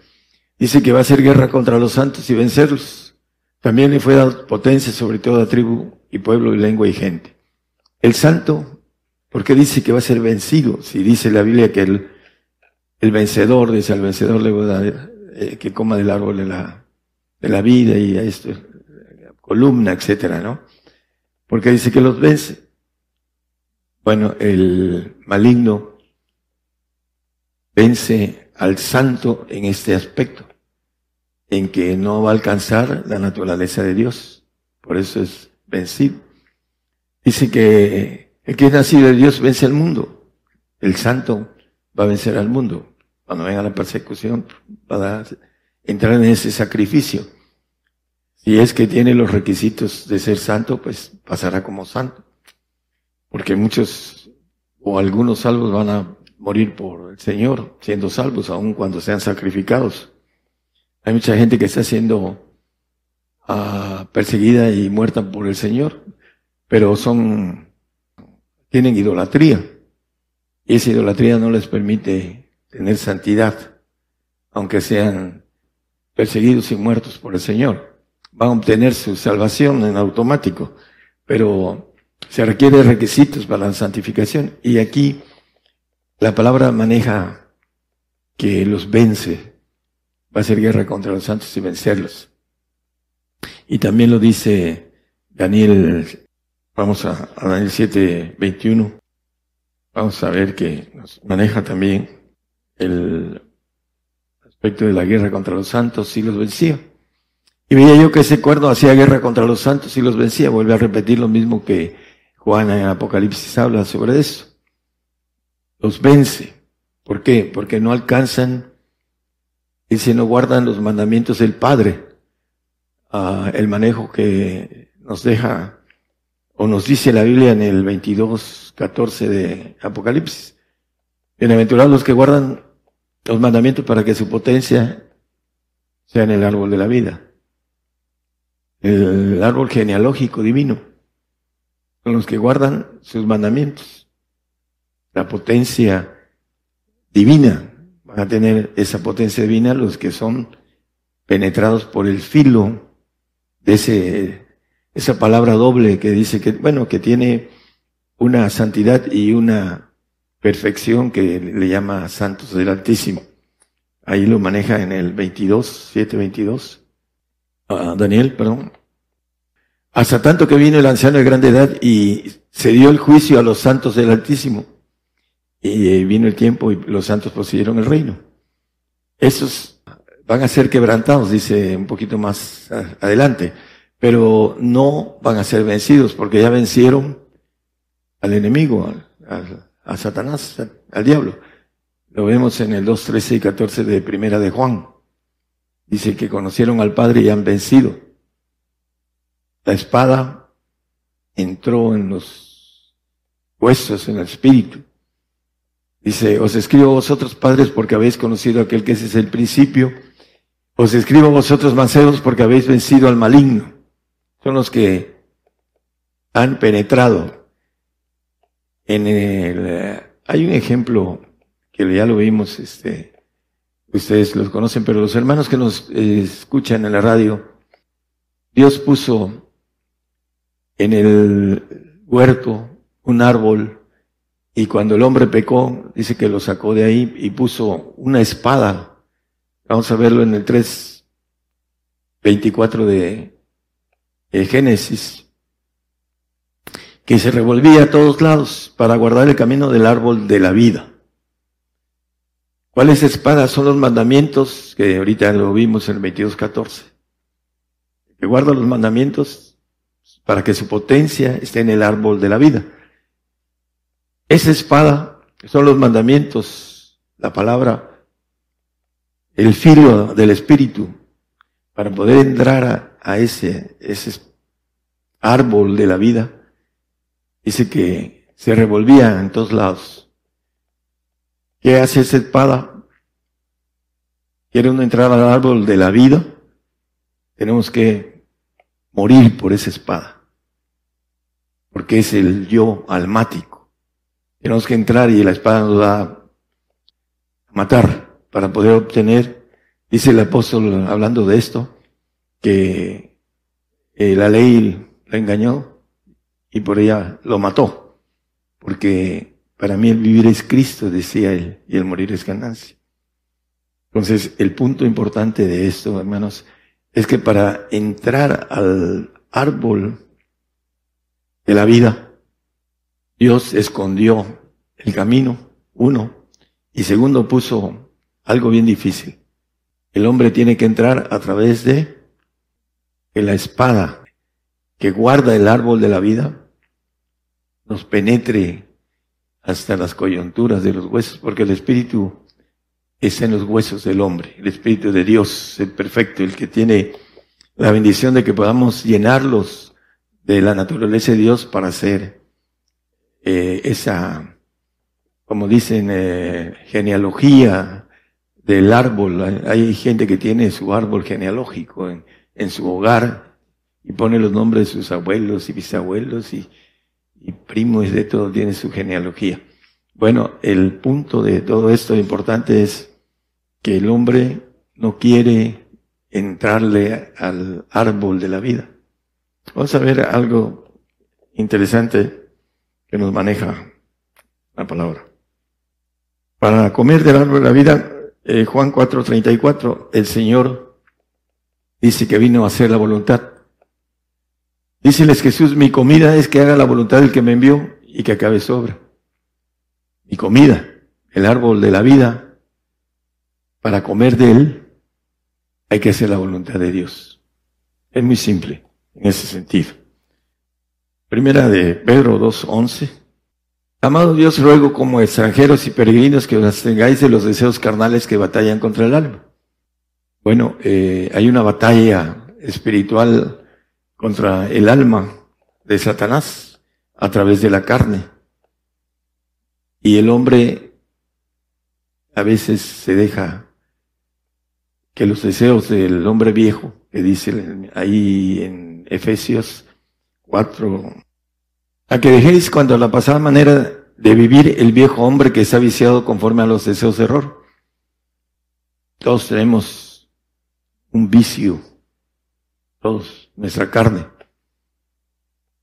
Dice que va a hacer guerra contra los santos y vencerlos. También le fue dado potencia sobre toda tribu y pueblo y lengua y gente. El santo, ¿por qué dice que va a ser vencido? Si dice la Biblia que el, vencedor, dice al vencedor le va a dar eh, que coma del árbol de la, de la vida y a esto, columna, etcétera, ¿no? porque dice que los vence. Bueno, el maligno vence al santo en este aspecto, en que no va a alcanzar la naturaleza de Dios. Por eso es vencido. Dice que el que es nacido de Dios vence al mundo. El santo va a vencer al mundo. Cuando venga la persecución, va a entrar en ese sacrificio. Si es que tiene los requisitos de ser santo, pues pasará como santo. Porque muchos o algunos salvos van a morir por el Señor, siendo salvos, aun cuando sean sacrificados. Hay mucha gente que está siendo ah, perseguida y muerta por el Señor, pero son, tienen idolatría. Y esa idolatría no les permite tener santidad, aunque sean perseguidos y muertos por el Señor va a obtener su salvación en automático, pero se requiere requisitos para la santificación. Y aquí la palabra maneja que los vence, va a ser guerra contra los santos y vencerlos. Y también lo dice Daniel, vamos a, Daniel 7, 21, vamos a ver que nos maneja también el aspecto de la guerra contra los santos y los vencía. Y veía yo que ese cuerno hacía guerra contra los santos y los vencía. Vuelve a repetir lo mismo que Juan en Apocalipsis habla sobre eso. Los vence. ¿Por qué? Porque no alcanzan, y si no guardan los mandamientos del Padre. Ah, el manejo que nos deja, o nos dice la Biblia en el 22, 14 de Apocalipsis. Bienaventurados los que guardan los mandamientos para que su potencia sea en el árbol de la vida el árbol genealógico divino, son los que guardan sus mandamientos. La potencia divina, van a tener esa potencia divina los que son penetrados por el filo de ese, esa palabra doble que dice que, bueno, que tiene una santidad y una perfección que le llama santos del Altísimo. Ahí lo maneja en el 22, 7, 22. Daniel, perdón. Hasta tanto que vino el anciano de grande edad y se dio el juicio a los santos del Altísimo. Y eh, vino el tiempo y los santos poseyeron el reino. Esos van a ser quebrantados, dice un poquito más adelante, pero no van a ser vencidos porque ya vencieron al enemigo, a Satanás, al diablo. Lo vemos en el 2, 13 y 14 de Primera de Juan. Dice que conocieron al Padre y han vencido. La espada entró en los huesos, en el espíritu. Dice, os escribo a vosotros padres porque habéis conocido aquel que ese es el principio. Os escribo a vosotros mancebos porque habéis vencido al maligno. Son los que han penetrado en el hay un ejemplo que ya lo vimos, este, ustedes los conocen, pero los hermanos que nos eh, escuchan en la radio, Dios puso en el huerto un árbol y cuando el hombre pecó, dice que lo sacó de ahí y puso una espada. Vamos a verlo en el 3, 24 de, de Génesis que se revolvía a todos lados para guardar el camino del árbol de la vida. ¿Cuáles espadas son los mandamientos? Que ahorita lo vimos en el 22.14. Que guarda los mandamientos para que su potencia esté en el árbol de la vida. Esa espada son los mandamientos, la palabra, el filo del espíritu, para poder entrar a, a ese, ese árbol de la vida Dice que se revolvía en todos lados. ¿Qué hace esa espada? ¿Quiere uno entrar al árbol de la vida? Tenemos que morir por esa espada. Porque es el yo almático. Tenemos que entrar y la espada nos va a matar para poder obtener, dice el apóstol hablando de esto, que eh, la ley la engañó, y por ella lo mató, porque para mí el vivir es Cristo, decía él, y el morir es ganancia. Entonces, el punto importante de esto, hermanos, es que para entrar al árbol de la vida, Dios escondió el camino, uno, y segundo puso algo bien difícil. El hombre tiene que entrar a través de la espada que guarda el árbol de la vida nos penetre hasta las coyunturas de los huesos, porque el Espíritu está en los huesos del hombre, el Espíritu de Dios, el perfecto, el que tiene la bendición de que podamos llenarlos de la naturaleza de Dios para hacer eh, esa, como dicen, eh, genealogía del árbol. Hay gente que tiene su árbol genealógico en, en su hogar y pone los nombres de sus abuelos y bisabuelos y, y primos de todo, tiene su genealogía. Bueno, el punto de todo esto importante es que el hombre no quiere entrarle al árbol de la vida. Vamos a ver algo interesante que nos maneja la palabra. Para comer del árbol de la vida, eh, Juan 4:34, el Señor dice que vino a hacer la voluntad Díceles Jesús, mi comida es que haga la voluntad del que me envió y que acabe sobra. Mi comida, el árbol de la vida, para comer de él, hay que hacer la voluntad de Dios. Es muy simple en ese sentido. Primera de Pedro 2.11. Amado Dios, ruego como extranjeros y peregrinos que os abstengáis de los deseos carnales que batallan contra el alma. Bueno, eh, hay una batalla espiritual contra el alma de Satanás a través de la carne. Y el hombre a veces se deja que los deseos del hombre viejo, que dice ahí en Efesios 4, a que dejéis cuando la pasada manera de vivir el viejo hombre que está viciado conforme a los deseos de error. Todos tenemos un vicio, todos nuestra carne,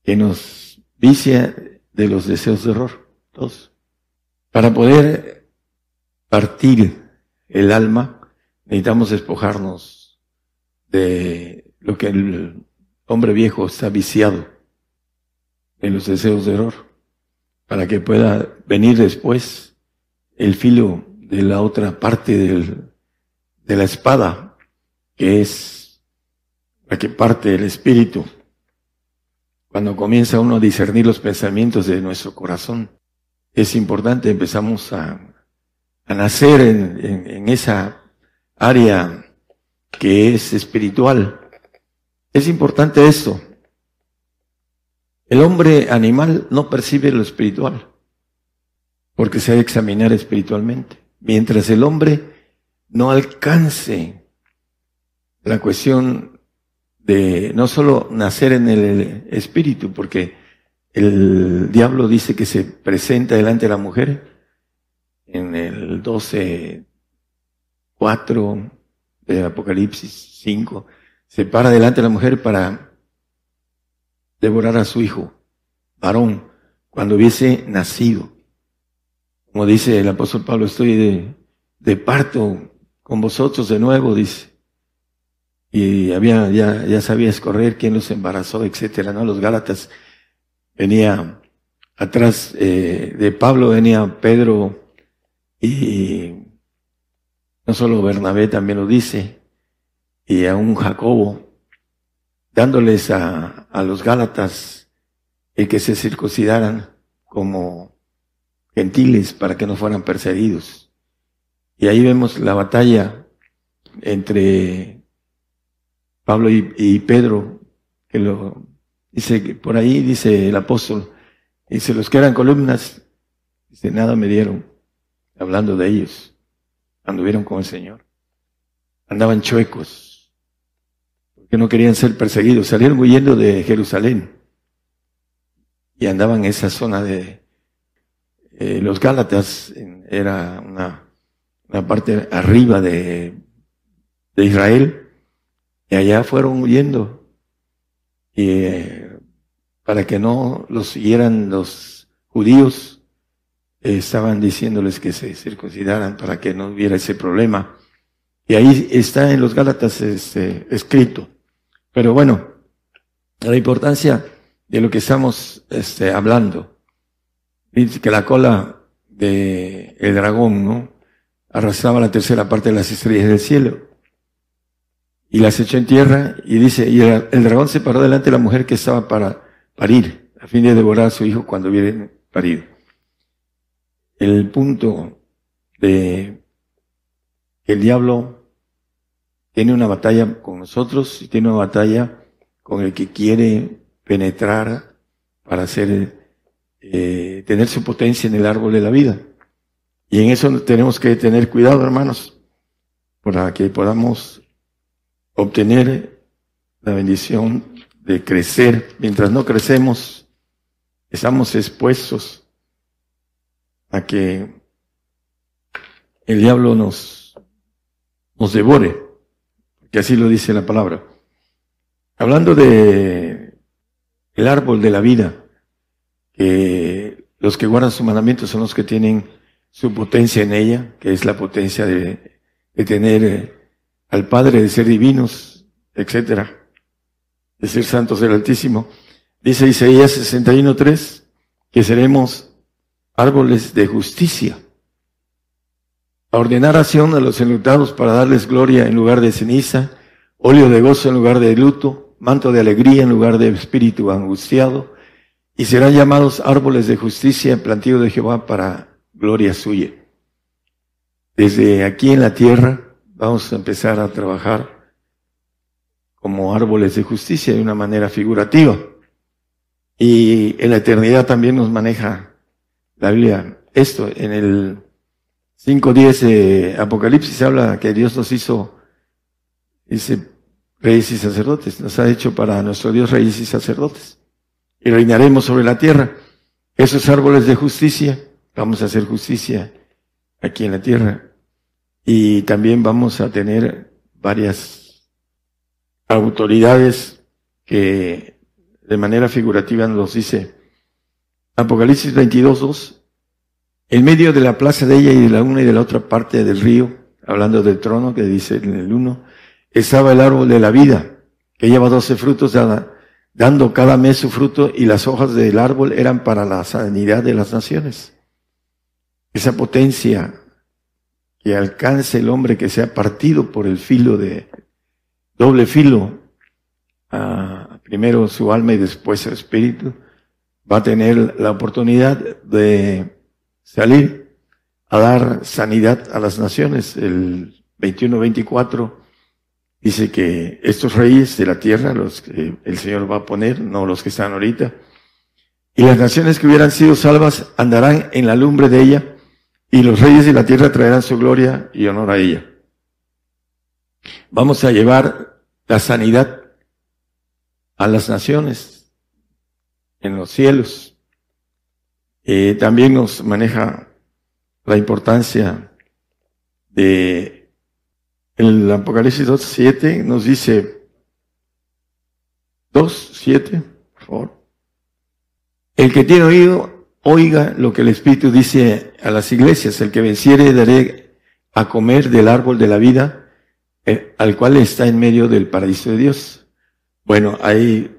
que nos vicia de los deseos de error, todos. Para poder partir el alma, necesitamos despojarnos de lo que el hombre viejo está viciado en los deseos de error, para que pueda venir después el filo de la otra parte del, de la espada, que es la que parte del espíritu. Cuando comienza uno a discernir los pensamientos de nuestro corazón, es importante, empezamos a, a nacer en, en esa área que es espiritual. Es importante esto. El hombre animal no percibe lo espiritual, porque se ha de examinar espiritualmente. Mientras el hombre no alcance la cuestión de no solo nacer en el espíritu, porque el diablo dice que se presenta delante de la mujer en el 12, 4 de Apocalipsis 5, se para delante de la mujer para devorar a su hijo, varón, cuando hubiese nacido. Como dice el apóstol Pablo, estoy de, de parto con vosotros de nuevo, dice. Y había, ya, ya sabía escorrer quién los embarazó, etcétera, ¿no? Los Gálatas venía atrás eh, de Pablo, venía Pedro y no solo Bernabé también lo dice, y a un Jacobo, dándoles a, a los Gálatas el que se circuncidaran como gentiles para que no fueran perseguidos. Y ahí vemos la batalla entre Pablo y, Pedro, que lo dice, por ahí dice el apóstol, dice, los que eran columnas, dice, nada me dieron, hablando de ellos, anduvieron con el Señor. Andaban chuecos, porque no querían ser perseguidos, salieron huyendo de Jerusalén y andaban en esa zona de eh, los Gálatas, era una, una parte arriba de, de Israel, y allá fueron huyendo. Y eh, para que no los siguieran los judíos, eh, estaban diciéndoles que se circuncidaran para que no hubiera ese problema. Y ahí está en los Gálatas este, escrito. Pero bueno, la importancia de lo que estamos este, hablando. Dice que la cola de el dragón, ¿no? Arrastraba la tercera parte de las estrellas del cielo y las echó en tierra y dice, y el, dragón se paró delante de la mujer que estaba para parir, a fin de devorar a su hijo cuando hubiera parido. El punto de el diablo tiene una batalla con nosotros y tiene una batalla con el que quiere penetrar para hacer, eh, tener su potencia en el árbol de la vida. Y en eso tenemos que tener cuidado, hermanos, para que podamos obtener la bendición de crecer. Mientras no crecemos, estamos expuestos a que el diablo nos, nos devore, que así lo dice la palabra. Hablando de el árbol de la vida, que los que guardan su mandamiento son los que tienen su potencia en ella, que es la potencia de, de tener al Padre de ser divinos, etcétera, de ser santos del Altísimo. Dice Isaías 61.3 que seremos árboles de justicia. A ordenar acción a los enlutados para darles gloria en lugar de ceniza, óleo de gozo en lugar de luto, manto de alegría en lugar de espíritu angustiado, y serán llamados árboles de justicia, plantío de Jehová para gloria suya. Desde aquí en la tierra, vamos a empezar a trabajar como árboles de justicia de una manera figurativa. Y en la eternidad también nos maneja la Biblia esto. En el 5.10 de Apocalipsis habla que Dios nos hizo, dice, reyes y sacerdotes. Nos ha hecho para nuestro Dios reyes y sacerdotes. Y reinaremos sobre la tierra. Esos árboles de justicia, vamos a hacer justicia aquí en la tierra. Y también vamos a tener varias autoridades que de manera figurativa nos dice Apocalipsis 22, 2, en medio de la plaza de ella y de la una y de la otra parte del río, hablando del trono que dice en el uno, estaba el árbol de la vida, que lleva doce frutos, dando cada mes su fruto, y las hojas del árbol eran para la sanidad de las naciones. Esa potencia que alcance el hombre que sea partido por el filo de doble filo, primero su alma y después su espíritu, va a tener la oportunidad de salir a dar sanidad a las naciones. El 21-24 dice que estos reyes de la tierra, los que el Señor va a poner, no los que están ahorita, y las naciones que hubieran sido salvas andarán en la lumbre de ella y los reyes de la tierra traerán su gloria y honor a ella. Vamos a llevar la sanidad a las naciones en los cielos. Eh, también nos maneja la importancia de el Apocalipsis 2.7 nos dice 2.7, por favor. El que tiene oído, oiga lo que el Espíritu dice a las iglesias. El que venciere daré a comer del árbol de la vida, eh, al cual está en medio del paraíso de Dios. Bueno, hay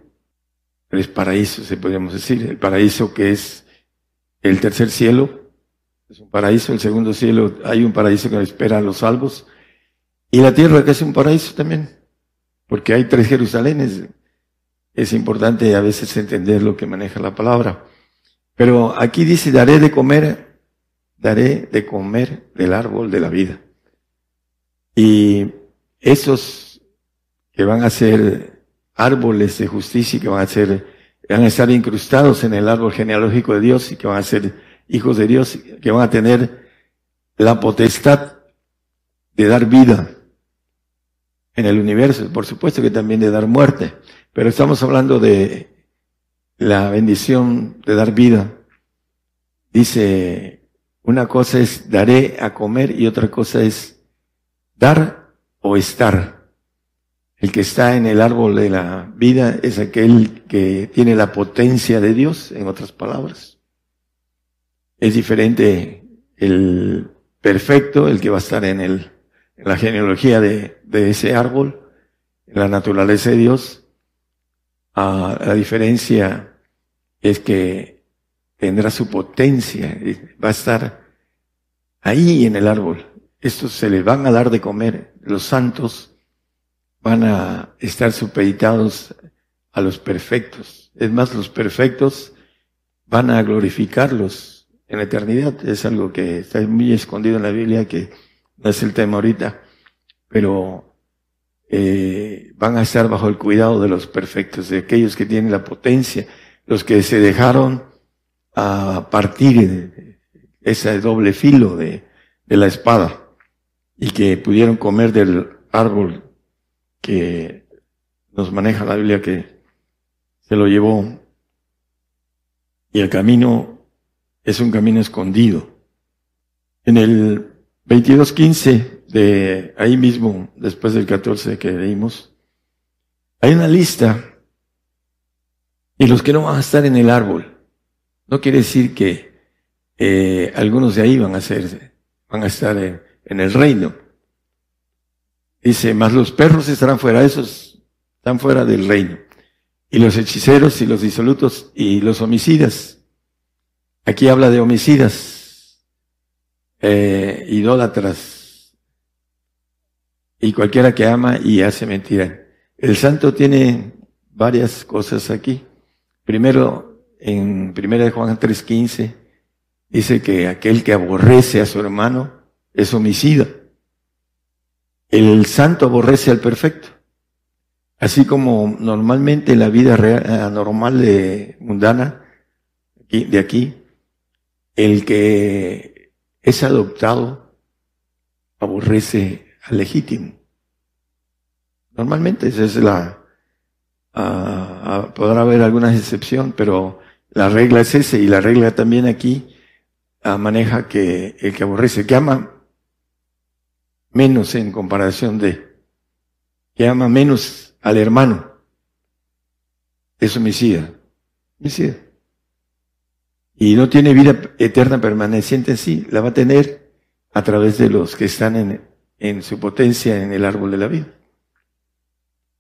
tres paraísos, se podríamos decir. El paraíso que es el tercer cielo, es un paraíso. El segundo cielo, hay un paraíso que espera a los salvos. Y la tierra que es un paraíso también, porque hay tres Jerusalenes. Es importante a veces entender lo que maneja la palabra. Pero aquí dice, daré de comer, daré de comer del árbol de la vida. Y esos que van a ser árboles de justicia y que van a ser, van a estar incrustados en el árbol genealógico de Dios y que van a ser hijos de Dios, que van a tener la potestad de dar vida en el universo, por supuesto que también de dar muerte, pero estamos hablando de la bendición de dar vida. Dice, una cosa es daré a comer y otra cosa es dar o estar. El que está en el árbol de la vida es aquel que tiene la potencia de Dios, en otras palabras. Es diferente el perfecto, el que va a estar en, el, la genealogía de, de ese árbol, en la naturaleza de Dios. A la diferencia es que tendrá su potencia, va a estar ahí en el árbol. Estos se les van a dar de comer. Los santos van a estar supeditados a los perfectos. Es más, los perfectos van a glorificarlos en la eternidad. Es algo que está muy escondido en la Biblia, que no es el tema ahorita, pero eh, van a estar bajo el cuidado de los perfectos, de aquellos que tienen la potencia, los que se dejaron a partir ese doble filo de, de la espada y que pudieron comer del árbol que nos maneja la Biblia que se lo llevó y el camino es un camino escondido. En el 22.15 de ahí mismo, después del 14 que leímos, hay una lista y los que no van a estar en el árbol. No quiere decir que eh, algunos de ahí van a ser, van a estar en, el reino. Dice, más los perros estarán fuera, esos están fuera del reino. Y los hechiceros y los disolutos y los homicidas. Aquí habla de homicidas, eh, idólatras y cualquiera que ama y hace mentira. El santo tiene varias cosas aquí. Primero, en 1 Juan 3:15, dice que aquel que aborrece a su hermano es homicida. El santo aborrece al perfecto. Así como normalmente la vida real, normal de mundana de aquí, el que es adoptado aborrece legítimo. Normalmente esa es la, podrá haber alguna excepción, pero la regla es esa y la regla también aquí maneja que el que aborrece, que ama menos en comparación de, que ama menos al hermano, es homicida. Homicida. Y no tiene vida eterna permaneciente en sí, la va a tener a través de los que están en, en su potencia en el árbol de la vida.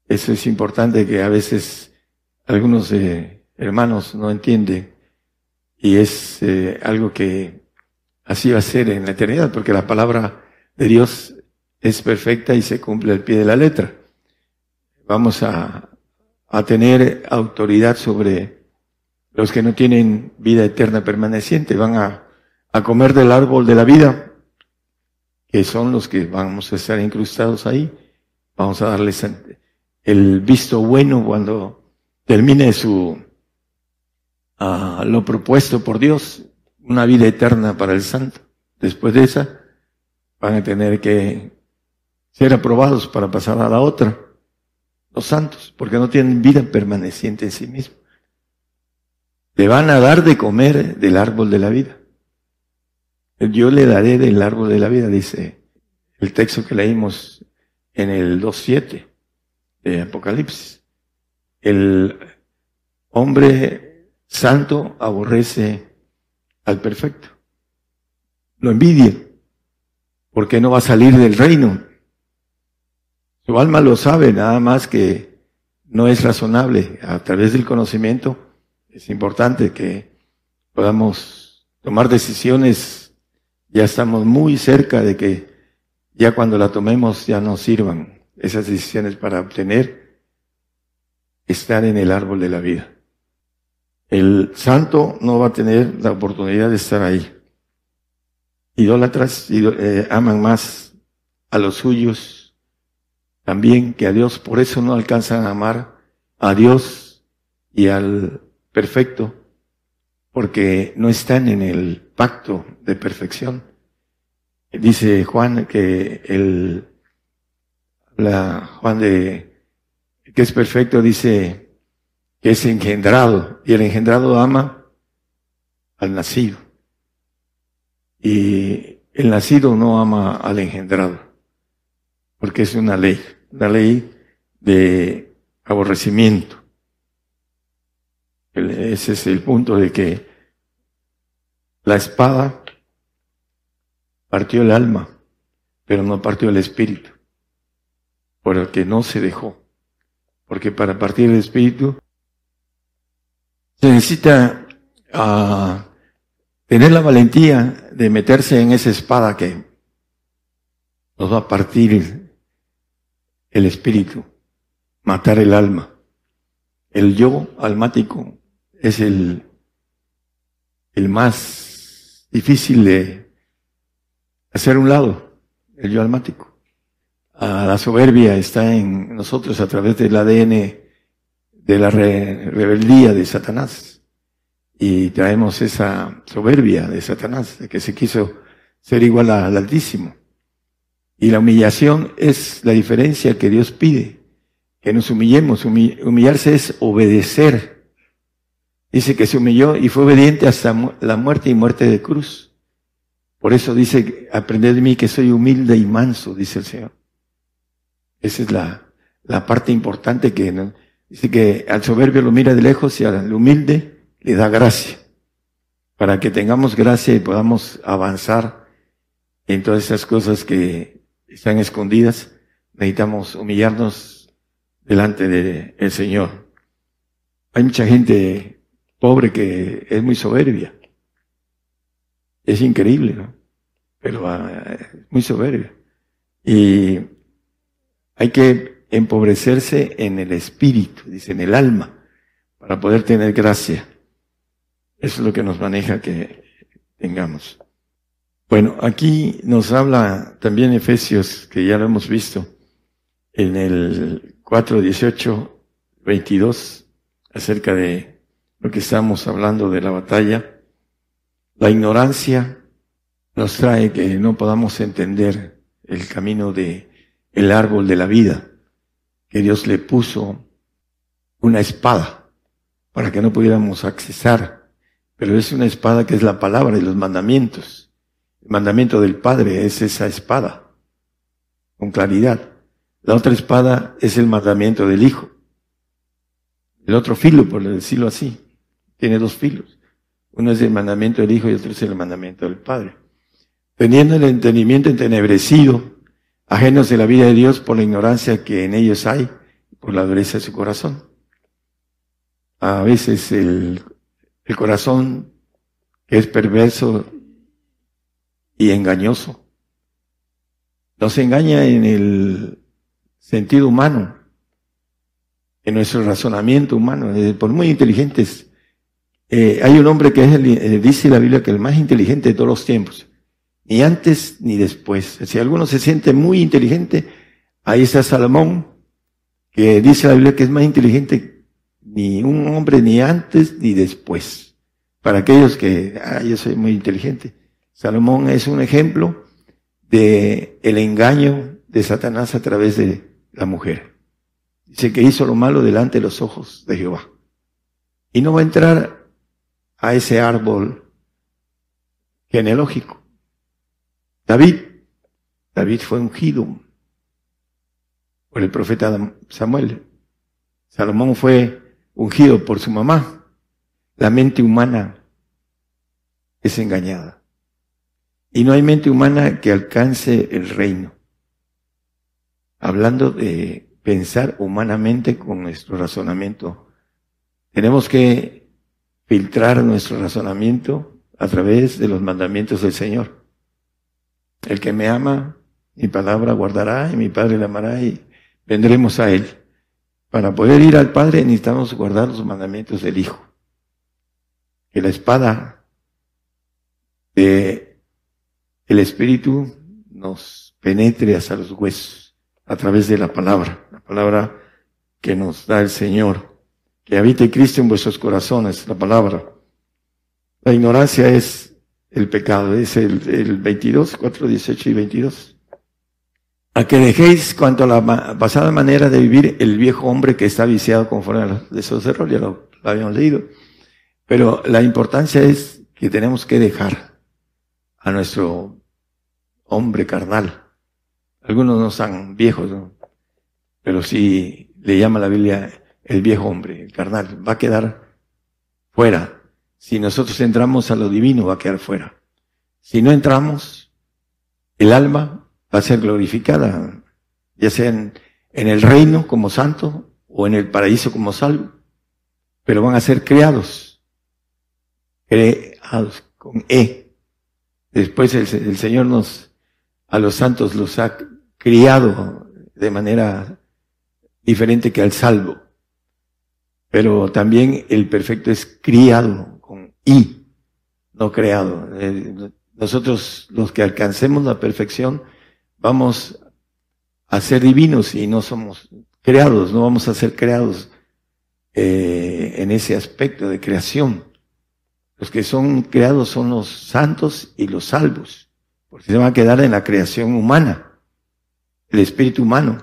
Eso es importante que a veces algunos eh, hermanos no entienden y es eh, algo que así va a ser en la eternidad, porque la palabra de Dios es perfecta y se cumple al pie de la letra. Vamos a, tener autoridad sobre los que no tienen vida eterna permaneciente. Van a comer del árbol de la vida, que son los que vamos a estar incrustados ahí. Vamos a darles el visto bueno cuando termine su a lo propuesto por Dios, una vida eterna para el santo. Después de esa, van a tener que ser aprobados para pasar a la otra, los santos, porque no tienen vida permaneciente en sí mismos. Le van a dar de comer del árbol de la vida. Yo le daré del árbol de la vida, dice el texto que leímos en el 2.7 de Apocalipsis. El hombre santo aborrece al perfecto. Lo envidia, porque no va a salir del reino. Su alma lo sabe, nada más que no es razonable. A través del conocimiento es importante que podamos tomar decisiones. Ya estamos muy cerca de que ya cuando la tomemos ya nos sirvan esas decisiones para obtener estar en el árbol de la vida. El santo no va a tener la oportunidad de estar ahí. Idólatras eh, aman más a los suyos también que a Dios, por eso no alcanzan a amar a Dios y al perfecto, porque no están en el pacto de perfección. Dice Juan que el, la Juan de, que es perfecto, dice que es engendrado, y el engendrado ama al nacido. Y el nacido no ama al engendrado, porque es una ley, una ley de aborrecimiento. Ese es el punto de que la espada partió el alma, pero no partió el espíritu, por el que no se dejó. Porque para partir el espíritu se necesita uh, tener la valentía de meterse en esa espada que nos va a partir el espíritu, matar el alma. El yo almático es el, el más difícil de hacer un lado, el yo almático. la soberbia está en nosotros a través del ADN de la rebeldía de Satanás. Y traemos esa soberbia de Satanás, de que se quiso ser igual al Altísimo. Y la humillación es la diferencia que Dios pide, que nos humillemos. Humillarse es obedecer. Dice que se humilló y fue obediente hasta la muerte y muerte de cruz. Por eso dice, aprended de mí que soy humilde y manso, dice el Señor. Esa es la, la parte importante que Dice que al soberbio lo mira de lejos y al humilde le da gracia. Para que tengamos gracia y podamos avanzar en todas esas cosas que están escondidas, necesitamos humillarnos delante del Señor. Hay mucha gente pobre que es muy soberbia. Es increíble, ¿no? Pero ah, muy soberbia. Y hay que empobrecerse en el espíritu, dice, en el alma, para poder tener gracia. Eso es lo que nos maneja que tengamos. Bueno, aquí nos habla también Efesios, que ya lo hemos visto, en el 4, 18, 22, acerca de lo que estamos hablando de la batalla. La ignorancia nos trae que no podamos entender el camino de el árbol de la vida que Dios le puso una espada para que no pudiéramos accesar, pero es una espada que es la palabra y los mandamientos. El mandamiento del Padre es esa espada, con claridad. La otra espada es el mandamiento del Hijo. El otro filo, por decirlo así, tiene dos filos. Uno es el mandamiento del Hijo y otro es el mandamiento del Padre. Teniendo el entendimiento entenebrecido, ajenos de la vida de Dios por la ignorancia que en ellos hay, por la dureza de su corazón. A veces el, corazón es perverso y engañoso, nos engaña en el sentido humano, en nuestro razonamiento humano, eh, por muy inteligentes. Eh, hay un hombre que es, eh, dice la Biblia que el más inteligente de todos los tiempos ni antes ni después. Si alguno se siente muy inteligente, ahí está Salomón, que dice la Biblia que es más inteligente ni un hombre ni antes ni después. Para aquellos que, ah, yo soy muy inteligente. Salomón es un ejemplo de el engaño de Satanás a través de la mujer. Dice que hizo lo malo delante de los ojos de Jehová. Y no va a entrar a ese árbol genealógico David, David fue ungido por el profeta Samuel. Salomón fue ungido por su mamá. La mente humana es engañada. Y no hay mente humana que alcance el reino. Hablando de pensar humanamente con nuestro razonamiento, tenemos que filtrar nuestro razonamiento a través de los mandamientos del Señor. El que me ama, mi palabra guardará y mi Padre le amará y vendremos a Él. Para poder ir al Padre necesitamos guardar los mandamientos del Hijo. Que la espada de Espíritu nos penetre hasta los huesos a través de la palabra, la palabra que nos da el Señor. Que habite Cristo en vuestros corazones, la palabra. La ignorancia es el pecado, es el, el 22, 4, 18 y 22 a que dejéis cuanto a la pasada manera de vivir el viejo hombre que está viciado conforme a los esos errores, ya lo, habíamos leído. Pero la importancia es que tenemos que dejar a nuestro hombre carnal. Algunos no son viejos, pero sí le llama la Biblia el viejo hombre, el carnal. Va a quedar fuera. Si nosotros entramos a lo divino, va a quedar fuera. Si no entramos, el alma va a ser glorificada, ya sea en, el reino como santo o en el paraíso como salvo, pero van a ser creados, creados con E. Después el, el Señor nos, a los santos los ha criado de manera diferente que al salvo. Pero también el perfecto es criado con I, no creado. Eh, nosotros los que alcancemos la perfección, vamos a ser divinos y no somos creados, no vamos a ser creados eh, en ese aspecto de creación. Los que son creados son los santos y los salvos, porque se van a quedar en la creación humana, el espíritu humano.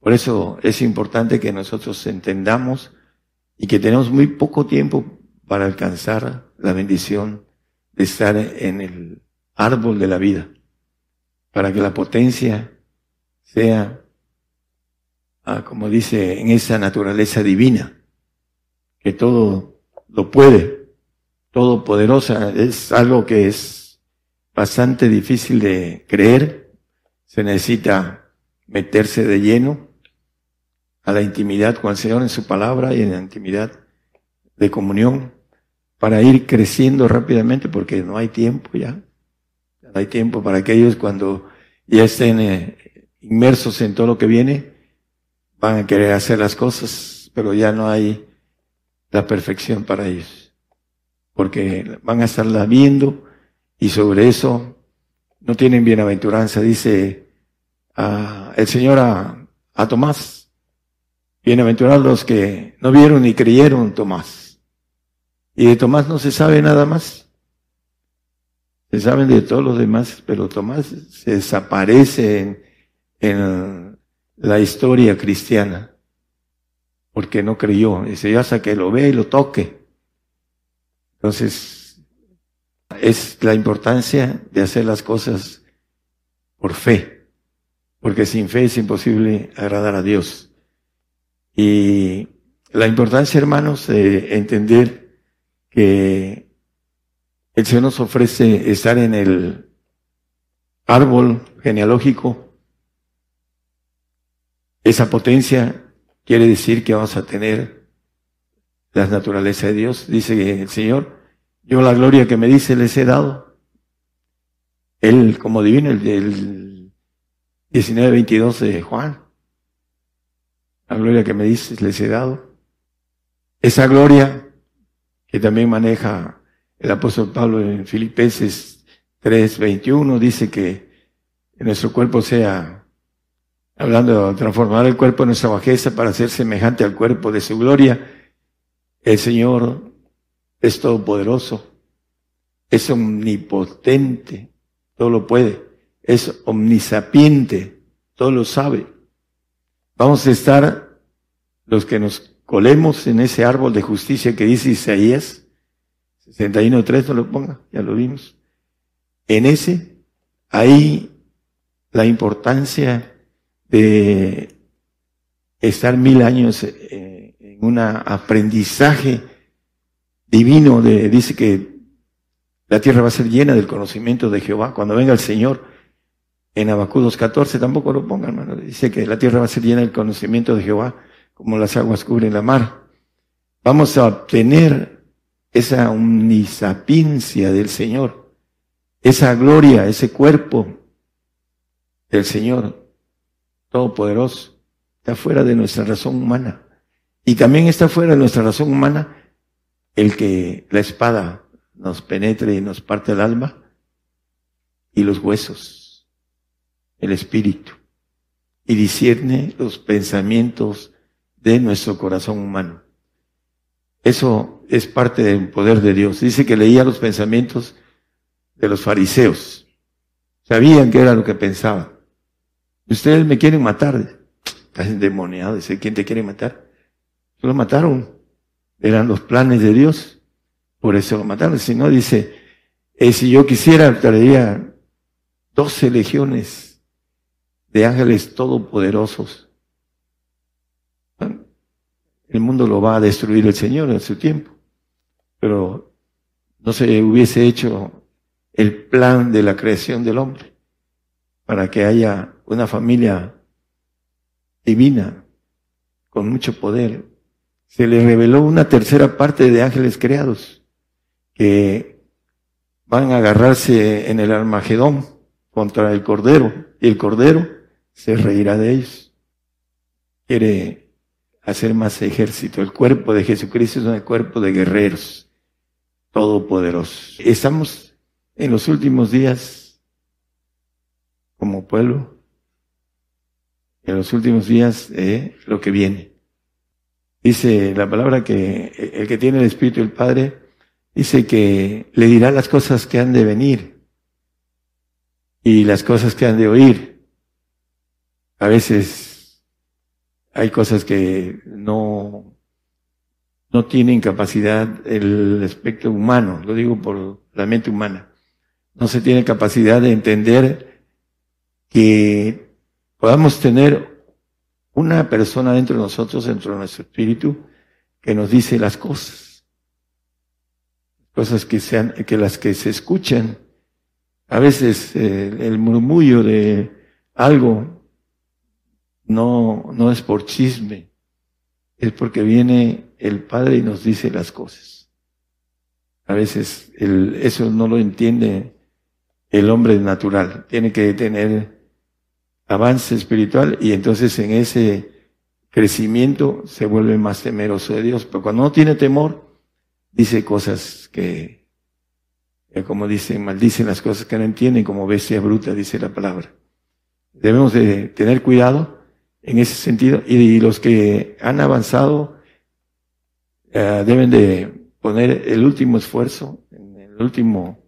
Por eso es importante que nosotros entendamos y que tenemos muy poco tiempo para alcanzar la bendición de estar en el árbol de la vida para que la potencia sea, ah, como dice, en esa naturaleza divina, que todo lo puede, todo poderosa, es algo que es bastante difícil de creer, se necesita meterse de lleno a la intimidad con el Señor en su palabra y en la intimidad de comunión para ir creciendo rápidamente porque no hay tiempo ya hay tiempo para que ellos cuando ya estén eh, inmersos en todo lo que viene, van a querer hacer las cosas, pero ya no hay la perfección para ellos. Porque van a estarla viendo y sobre eso no tienen bienaventuranza. Dice ah, el Señor a, a Tomás, bienaventurados los que no vieron ni creyeron Tomás. Y de Tomás no se sabe nada más. Se saben de todos los demás, pero Tomás se desaparece en, la historia cristiana porque no creyó. Dice, ya hasta que lo ve y lo toque. Entonces, es la importancia de hacer las cosas por fe, porque sin fe es imposible agradar a Dios. Y la importancia, hermanos, de entender que el Señor nos ofrece estar en el árbol genealógico. Esa potencia quiere decir que vamos a tener la naturaleza de Dios. Dice el Señor, yo la gloria que me dice les he dado. Él como divino, el del 19-22 de Juan. La gloria que me dice les he dado. Esa gloria que también maneja el apóstol Pablo en Filipenses 3:21 dice que nuestro cuerpo sea, hablando de transformar el cuerpo de nuestra bajeza para ser semejante al cuerpo de su gloria, el Señor es todopoderoso, es omnipotente, todo lo puede, es omnisapiente, todo lo sabe. Vamos a estar los que nos colemos en ese árbol de justicia que dice Isaías, 61.3 no lo ponga, ya lo vimos. En ese ahí la importancia de estar mil años eh, en un aprendizaje divino, de, dice que la tierra va a ser llena del conocimiento de Jehová. Cuando venga el Señor, en Abacudos 14, tampoco lo pongan, hermano. Dice que la tierra va a ser llena del conocimiento de Jehová, como las aguas cubren la mar. Vamos a obtener esa omnisapiencia del Señor, esa gloria, ese cuerpo del Señor Todopoderoso. Está fuera de nuestra razón humana. Y también está fuera de nuestra razón humana el que la espada nos penetre y nos parte el alma y los huesos, el espíritu, y discierne los pensamientos de nuestro corazón humano. Eso es parte del poder de Dios. Dice que leía los pensamientos de los fariseos. Sabían que era lo que pensaban. Ustedes me quieren matar. Estás endemoniado. Dice, ¿quién te quiere matar? Lo mataron. Eran los planes de Dios. Por eso lo mataron. Si no, dice, eh, si yo quisiera, traería doce legiones de ángeles todopoderosos. El mundo lo va a destruir el Señor en su tiempo. Pero no se hubiese hecho el plan de la creación del hombre para que haya una familia divina con mucho poder. Se le reveló una tercera parte de ángeles creados que van a agarrarse en el Armagedón contra el Cordero y el Cordero se reirá de ellos. Quiere hacer más ejército. El cuerpo de Jesucristo es un cuerpo de guerreros todopoderosos. Estamos en los últimos días como pueblo, en los últimos días de lo que viene. Dice la palabra que el que tiene el Espíritu del Padre dice que le dirá las cosas que han de venir y las cosas que han de oír. A veces hay cosas que no, no tienen capacidad el aspecto humano, lo digo por la mente humana. No se tiene capacidad de entender que podamos tener una persona dentro de nosotros, dentro de nuestro espíritu, que nos dice las cosas cosas que sean, que las que se escuchan, a veces eh, el murmullo de algo no, no es por chisme, es porque viene el Padre y nos dice las cosas. A veces el, eso no lo entiende el hombre natural, tiene que tener avance espiritual y entonces en ese crecimiento se vuelve más temeroso de Dios. Pero cuando no tiene temor, dice cosas que, como dicen, maldicen las cosas que no entienden, como bestia bruta, dice la palabra. Debemos de tener cuidado en ese sentido y los que han avanzado eh, deben de poner el último esfuerzo, en el último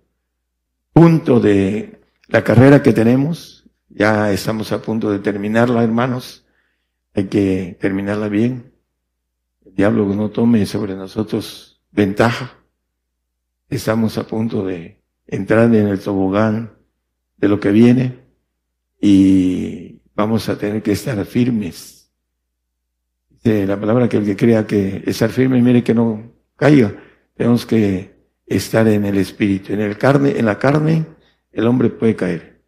punto de la carrera que tenemos. Ya estamos a punto de terminarla, hermanos. Hay que terminarla bien. El diablo no tome sobre nosotros ventaja. Estamos a punto de entrar en el tobogán de lo que viene y vamos a tener que estar firmes. Dice la palabra que el que crea que estar firme, mire que no caiga. Tenemos que estar en el espíritu. En el carne, en la carne, el hombre puede caer.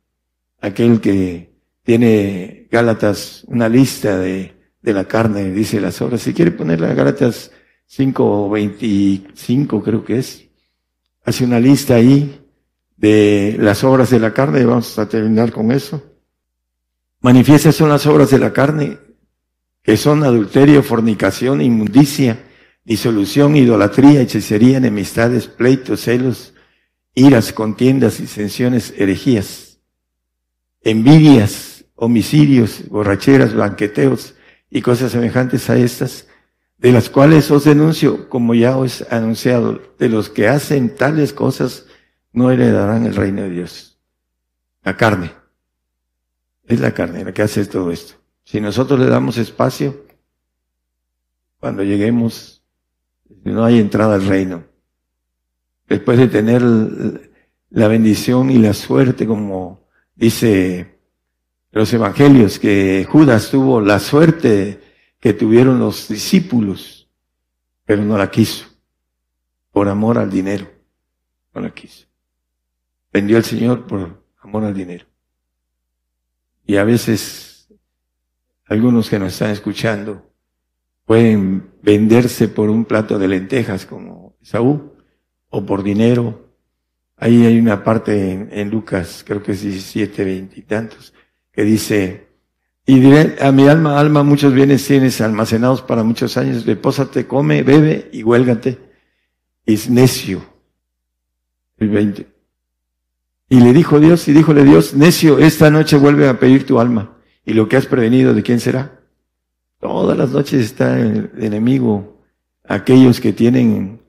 Aquel que tiene Gálatas, una lista de, de la carne, dice las obras. Si quiere poner las Gálatas 5.25 creo que es, hace una lista ahí de las obras de la carne, vamos a terminar con eso. Manifiestas son las obras de la carne, que son adulterio, fornicación, inmundicia, disolución, idolatría, hechicería, enemistades, pleitos, celos, iras, contiendas, disensiones, herejías, envidias, homicidios, borracheras, banqueteos y cosas semejantes a estas, de las cuales os denuncio, como ya os he anunciado, de los que hacen tales cosas no heredarán el reino de Dios. La carne. Es la carne la que hace todo esto. Si nosotros le damos espacio, cuando lleguemos, no hay entrada al reino. Después de tener la bendición y la suerte como Dice los evangelios que Judas tuvo la suerte que tuvieron los discípulos, pero no la quiso, por amor al dinero, no la quiso. Vendió al Señor por amor al dinero. Y a veces algunos que nos están escuchando pueden venderse por un plato de lentejas como Saúl o por dinero. Ahí hay una parte en, Lucas, creo que es 17, 20 y tantos, que dice, y diré a mi alma, alma, muchos bienes tienes almacenados para muchos años, repósate, come, bebe y huélgate. Es necio. El 20. Y le dijo Dios, y díjole Dios, necio, esta noche vuelve a pedir tu alma. Y lo que has prevenido, ¿de quién será? Todas las noches está el enemigo, aquellos que tienen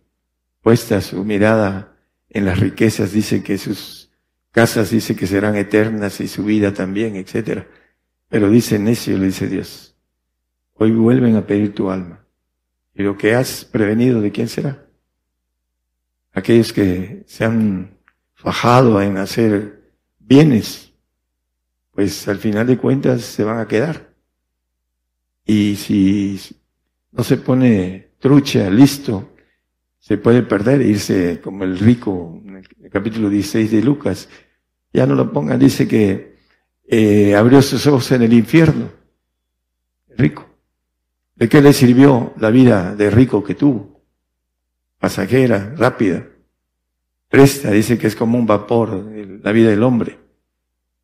puesta su mirada en las riquezas, dice que sus casas dice que serán eternas y su vida también, etcétera. Pero dice necio, le dice Dios, hoy vuelven a pedir tu alma. Y lo que has prevenido, ¿de quién será? Aquellos que se han fajado en hacer bienes, pues al final de cuentas se van a quedar. Y si no se pone trucha, listo, se puede perder, irse como el rico en el capítulo 16 de Lucas. Ya no lo pongan, dice que eh, abrió sus ojos en el infierno. rico. ¿De qué le sirvió la vida de rico que tuvo? Pasajera, rápida. Presta, dice que es como un vapor, la vida del hombre.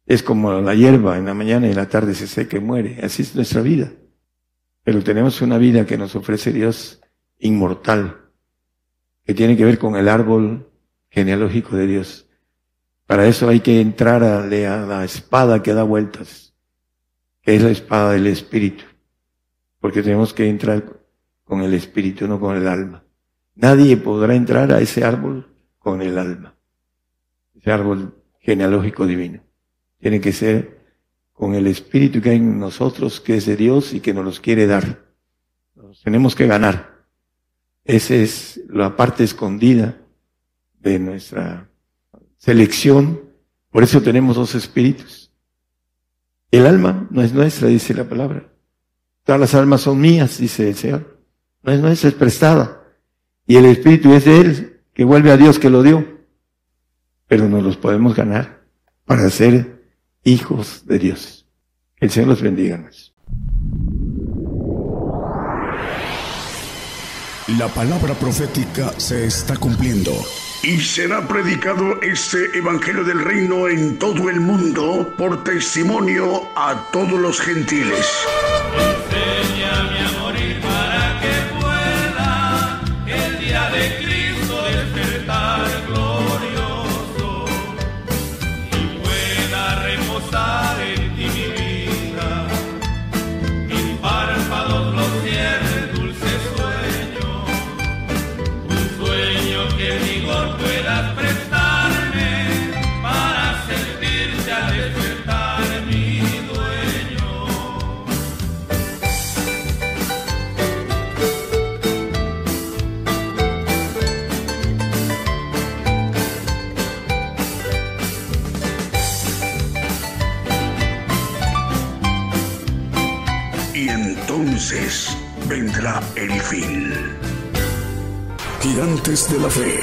Es como la hierba, en la mañana y en la tarde se seca y muere. Así es nuestra vida. Pero tenemos una vida que nos ofrece Dios inmortal que tiene que ver con el árbol genealógico de Dios. Para eso hay que entrar a, la espada que da vueltas, que es la espada del Espíritu, porque tenemos que entrar con el Espíritu, no con el alma. Nadie podrá entrar a ese árbol con el alma, ese árbol genealógico divino. Tiene que ser con el Espíritu que hay en nosotros, que es de Dios y que nos los quiere dar. Nos tenemos que ganar. Esa es la parte escondida de nuestra selección. Por eso tenemos dos espíritus. El alma no es nuestra, dice la palabra. Todas las almas son mías, dice el Señor. No es nuestra, es prestada. Y el espíritu es de Él, que vuelve a Dios que lo dio. Pero nos los podemos ganar para ser hijos de Dios. Que el Señor los bendiga. La palabra profética se está cumpliendo. Y será predicado este Evangelio del Reino en todo el mundo por testimonio a todos los gentiles. Vendrá el fin. Gigantes de la Fe.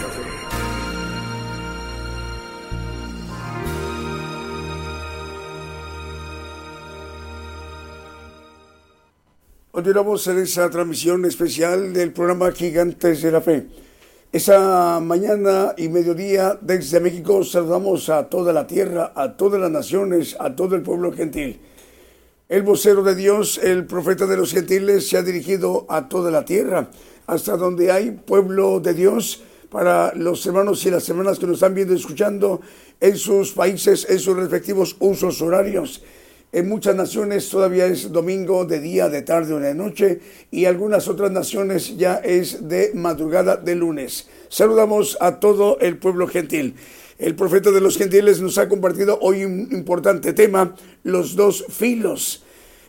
Continuamos en esa transmisión especial del programa Gigantes de la Fe. Esa mañana y mediodía desde México saludamos a toda la tierra, a todas las naciones, a todo el pueblo gentil. El vocero de Dios, el profeta de los gentiles, se ha dirigido a toda la tierra, hasta donde hay pueblo de Dios, para los hermanos y las hermanas que nos están viendo escuchando en sus países, en sus respectivos usos horarios. En muchas naciones todavía es domingo de día, de tarde o de noche y algunas otras naciones ya es de madrugada de lunes. Saludamos a todo el pueblo gentil. El profeta de los gentiles nos ha compartido hoy un importante tema, los dos filos.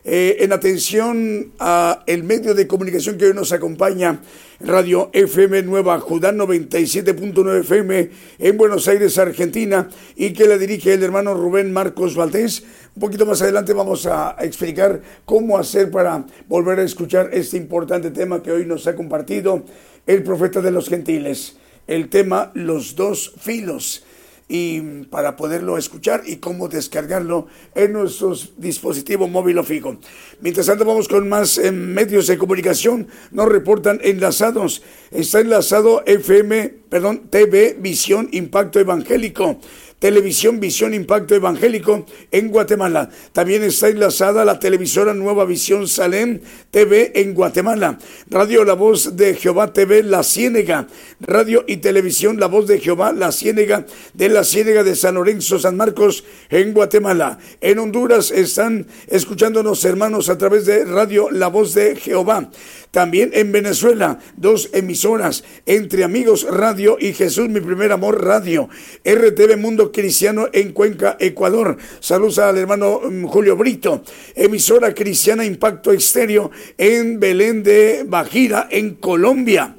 Eh, en atención a el medio de comunicación que hoy nos acompaña, Radio FM Nueva Judá 97.9 FM en Buenos Aires, Argentina, y que la dirige el hermano Rubén Marcos Valdés. Un poquito más adelante vamos a explicar cómo hacer para volver a escuchar este importante tema que hoy nos ha compartido el profeta de los gentiles. El tema Los dos filos y para poderlo escuchar y cómo descargarlo en nuestros dispositivos móvil o fijo. Mientras tanto vamos con más eh, medios de comunicación, nos reportan enlazados. Está enlazado FM, perdón, TV Visión Impacto Evangélico. Televisión Visión Impacto Evangélico en Guatemala. También está enlazada la televisora Nueva Visión Salem TV en Guatemala. Radio La Voz de Jehová TV La Ciénega. Radio y Televisión La Voz de Jehová La Ciénega de la Ciénega de San Lorenzo San Marcos en Guatemala. En Honduras están escuchándonos hermanos a través de Radio La Voz de Jehová. También en Venezuela, dos emisoras, Entre Amigos Radio y Jesús Mi Primer Amor Radio. RTV Mundo Cristiano en Cuenca, Ecuador. Saludos al hermano mm, Julio Brito. Emisora Cristiana Impacto Exterior en Belén de Bajira, en Colombia.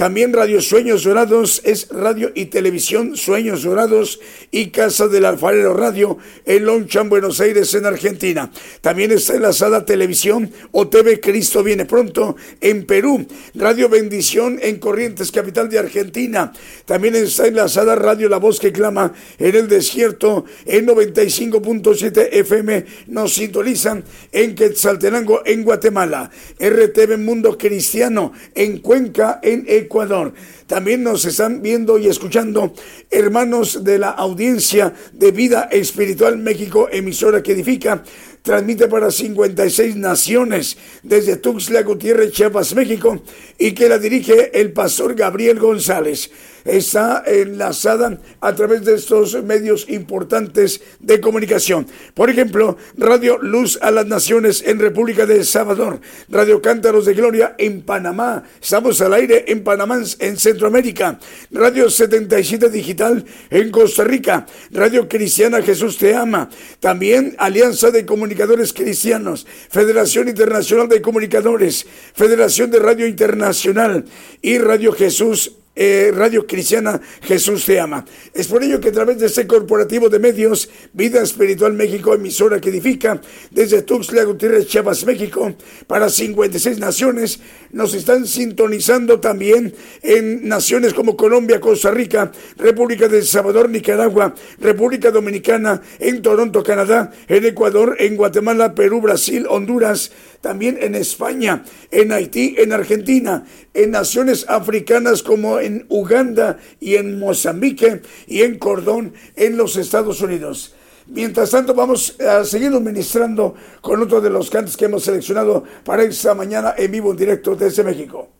También Radio Sueños Dorados es radio y televisión Sueños Dorados y Casa del Alfarero Radio en Lonchan, Buenos Aires, en Argentina. También está enlazada televisión o TV Cristo Viene Pronto en Perú. Radio Bendición en Corrientes, capital de Argentina. También está enlazada Radio La Voz que Clama en el Desierto en 95.7 FM. Nos sintonizan en Quetzaltenango, en Guatemala. RTV Mundo Cristiano en Cuenca, en Ecuador. Ecuador. También nos están viendo y escuchando hermanos de la audiencia de Vida Espiritual México, emisora que edifica transmite para 56 naciones desde Tuxtla Gutiérrez, Chiapas, México, y que la dirige el pastor Gabriel González está enlazada a través de estos medios importantes de comunicación. Por ejemplo, Radio Luz a las Naciones en República de El Salvador, Radio Cántaros de Gloria en Panamá, estamos al aire en Panamá, en Centroamérica, Radio 77 Digital en Costa Rica, Radio Cristiana Jesús Te Ama, también Alianza de Comunicadores Cristianos, Federación Internacional de Comunicadores, Federación de Radio Internacional y Radio Jesús eh, Radio Cristiana Jesús te ama. Es por ello que a través de este corporativo de medios, Vida Espiritual México, emisora que edifica desde Tuxtla Gutiérrez, Chiapas, México, para 56 naciones, nos están sintonizando también en naciones como Colombia, Costa Rica, República de El Salvador, Nicaragua, República Dominicana, en Toronto, Canadá, en Ecuador, en Guatemala, Perú, Brasil, Honduras, también en España, en Haití, en Argentina, en naciones africanas como en Uganda y en Mozambique y en Cordón en los Estados Unidos. Mientras tanto, vamos a seguir ministrando con otro de los cantos que hemos seleccionado para esta mañana en vivo en directo desde México.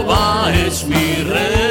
es mi rey.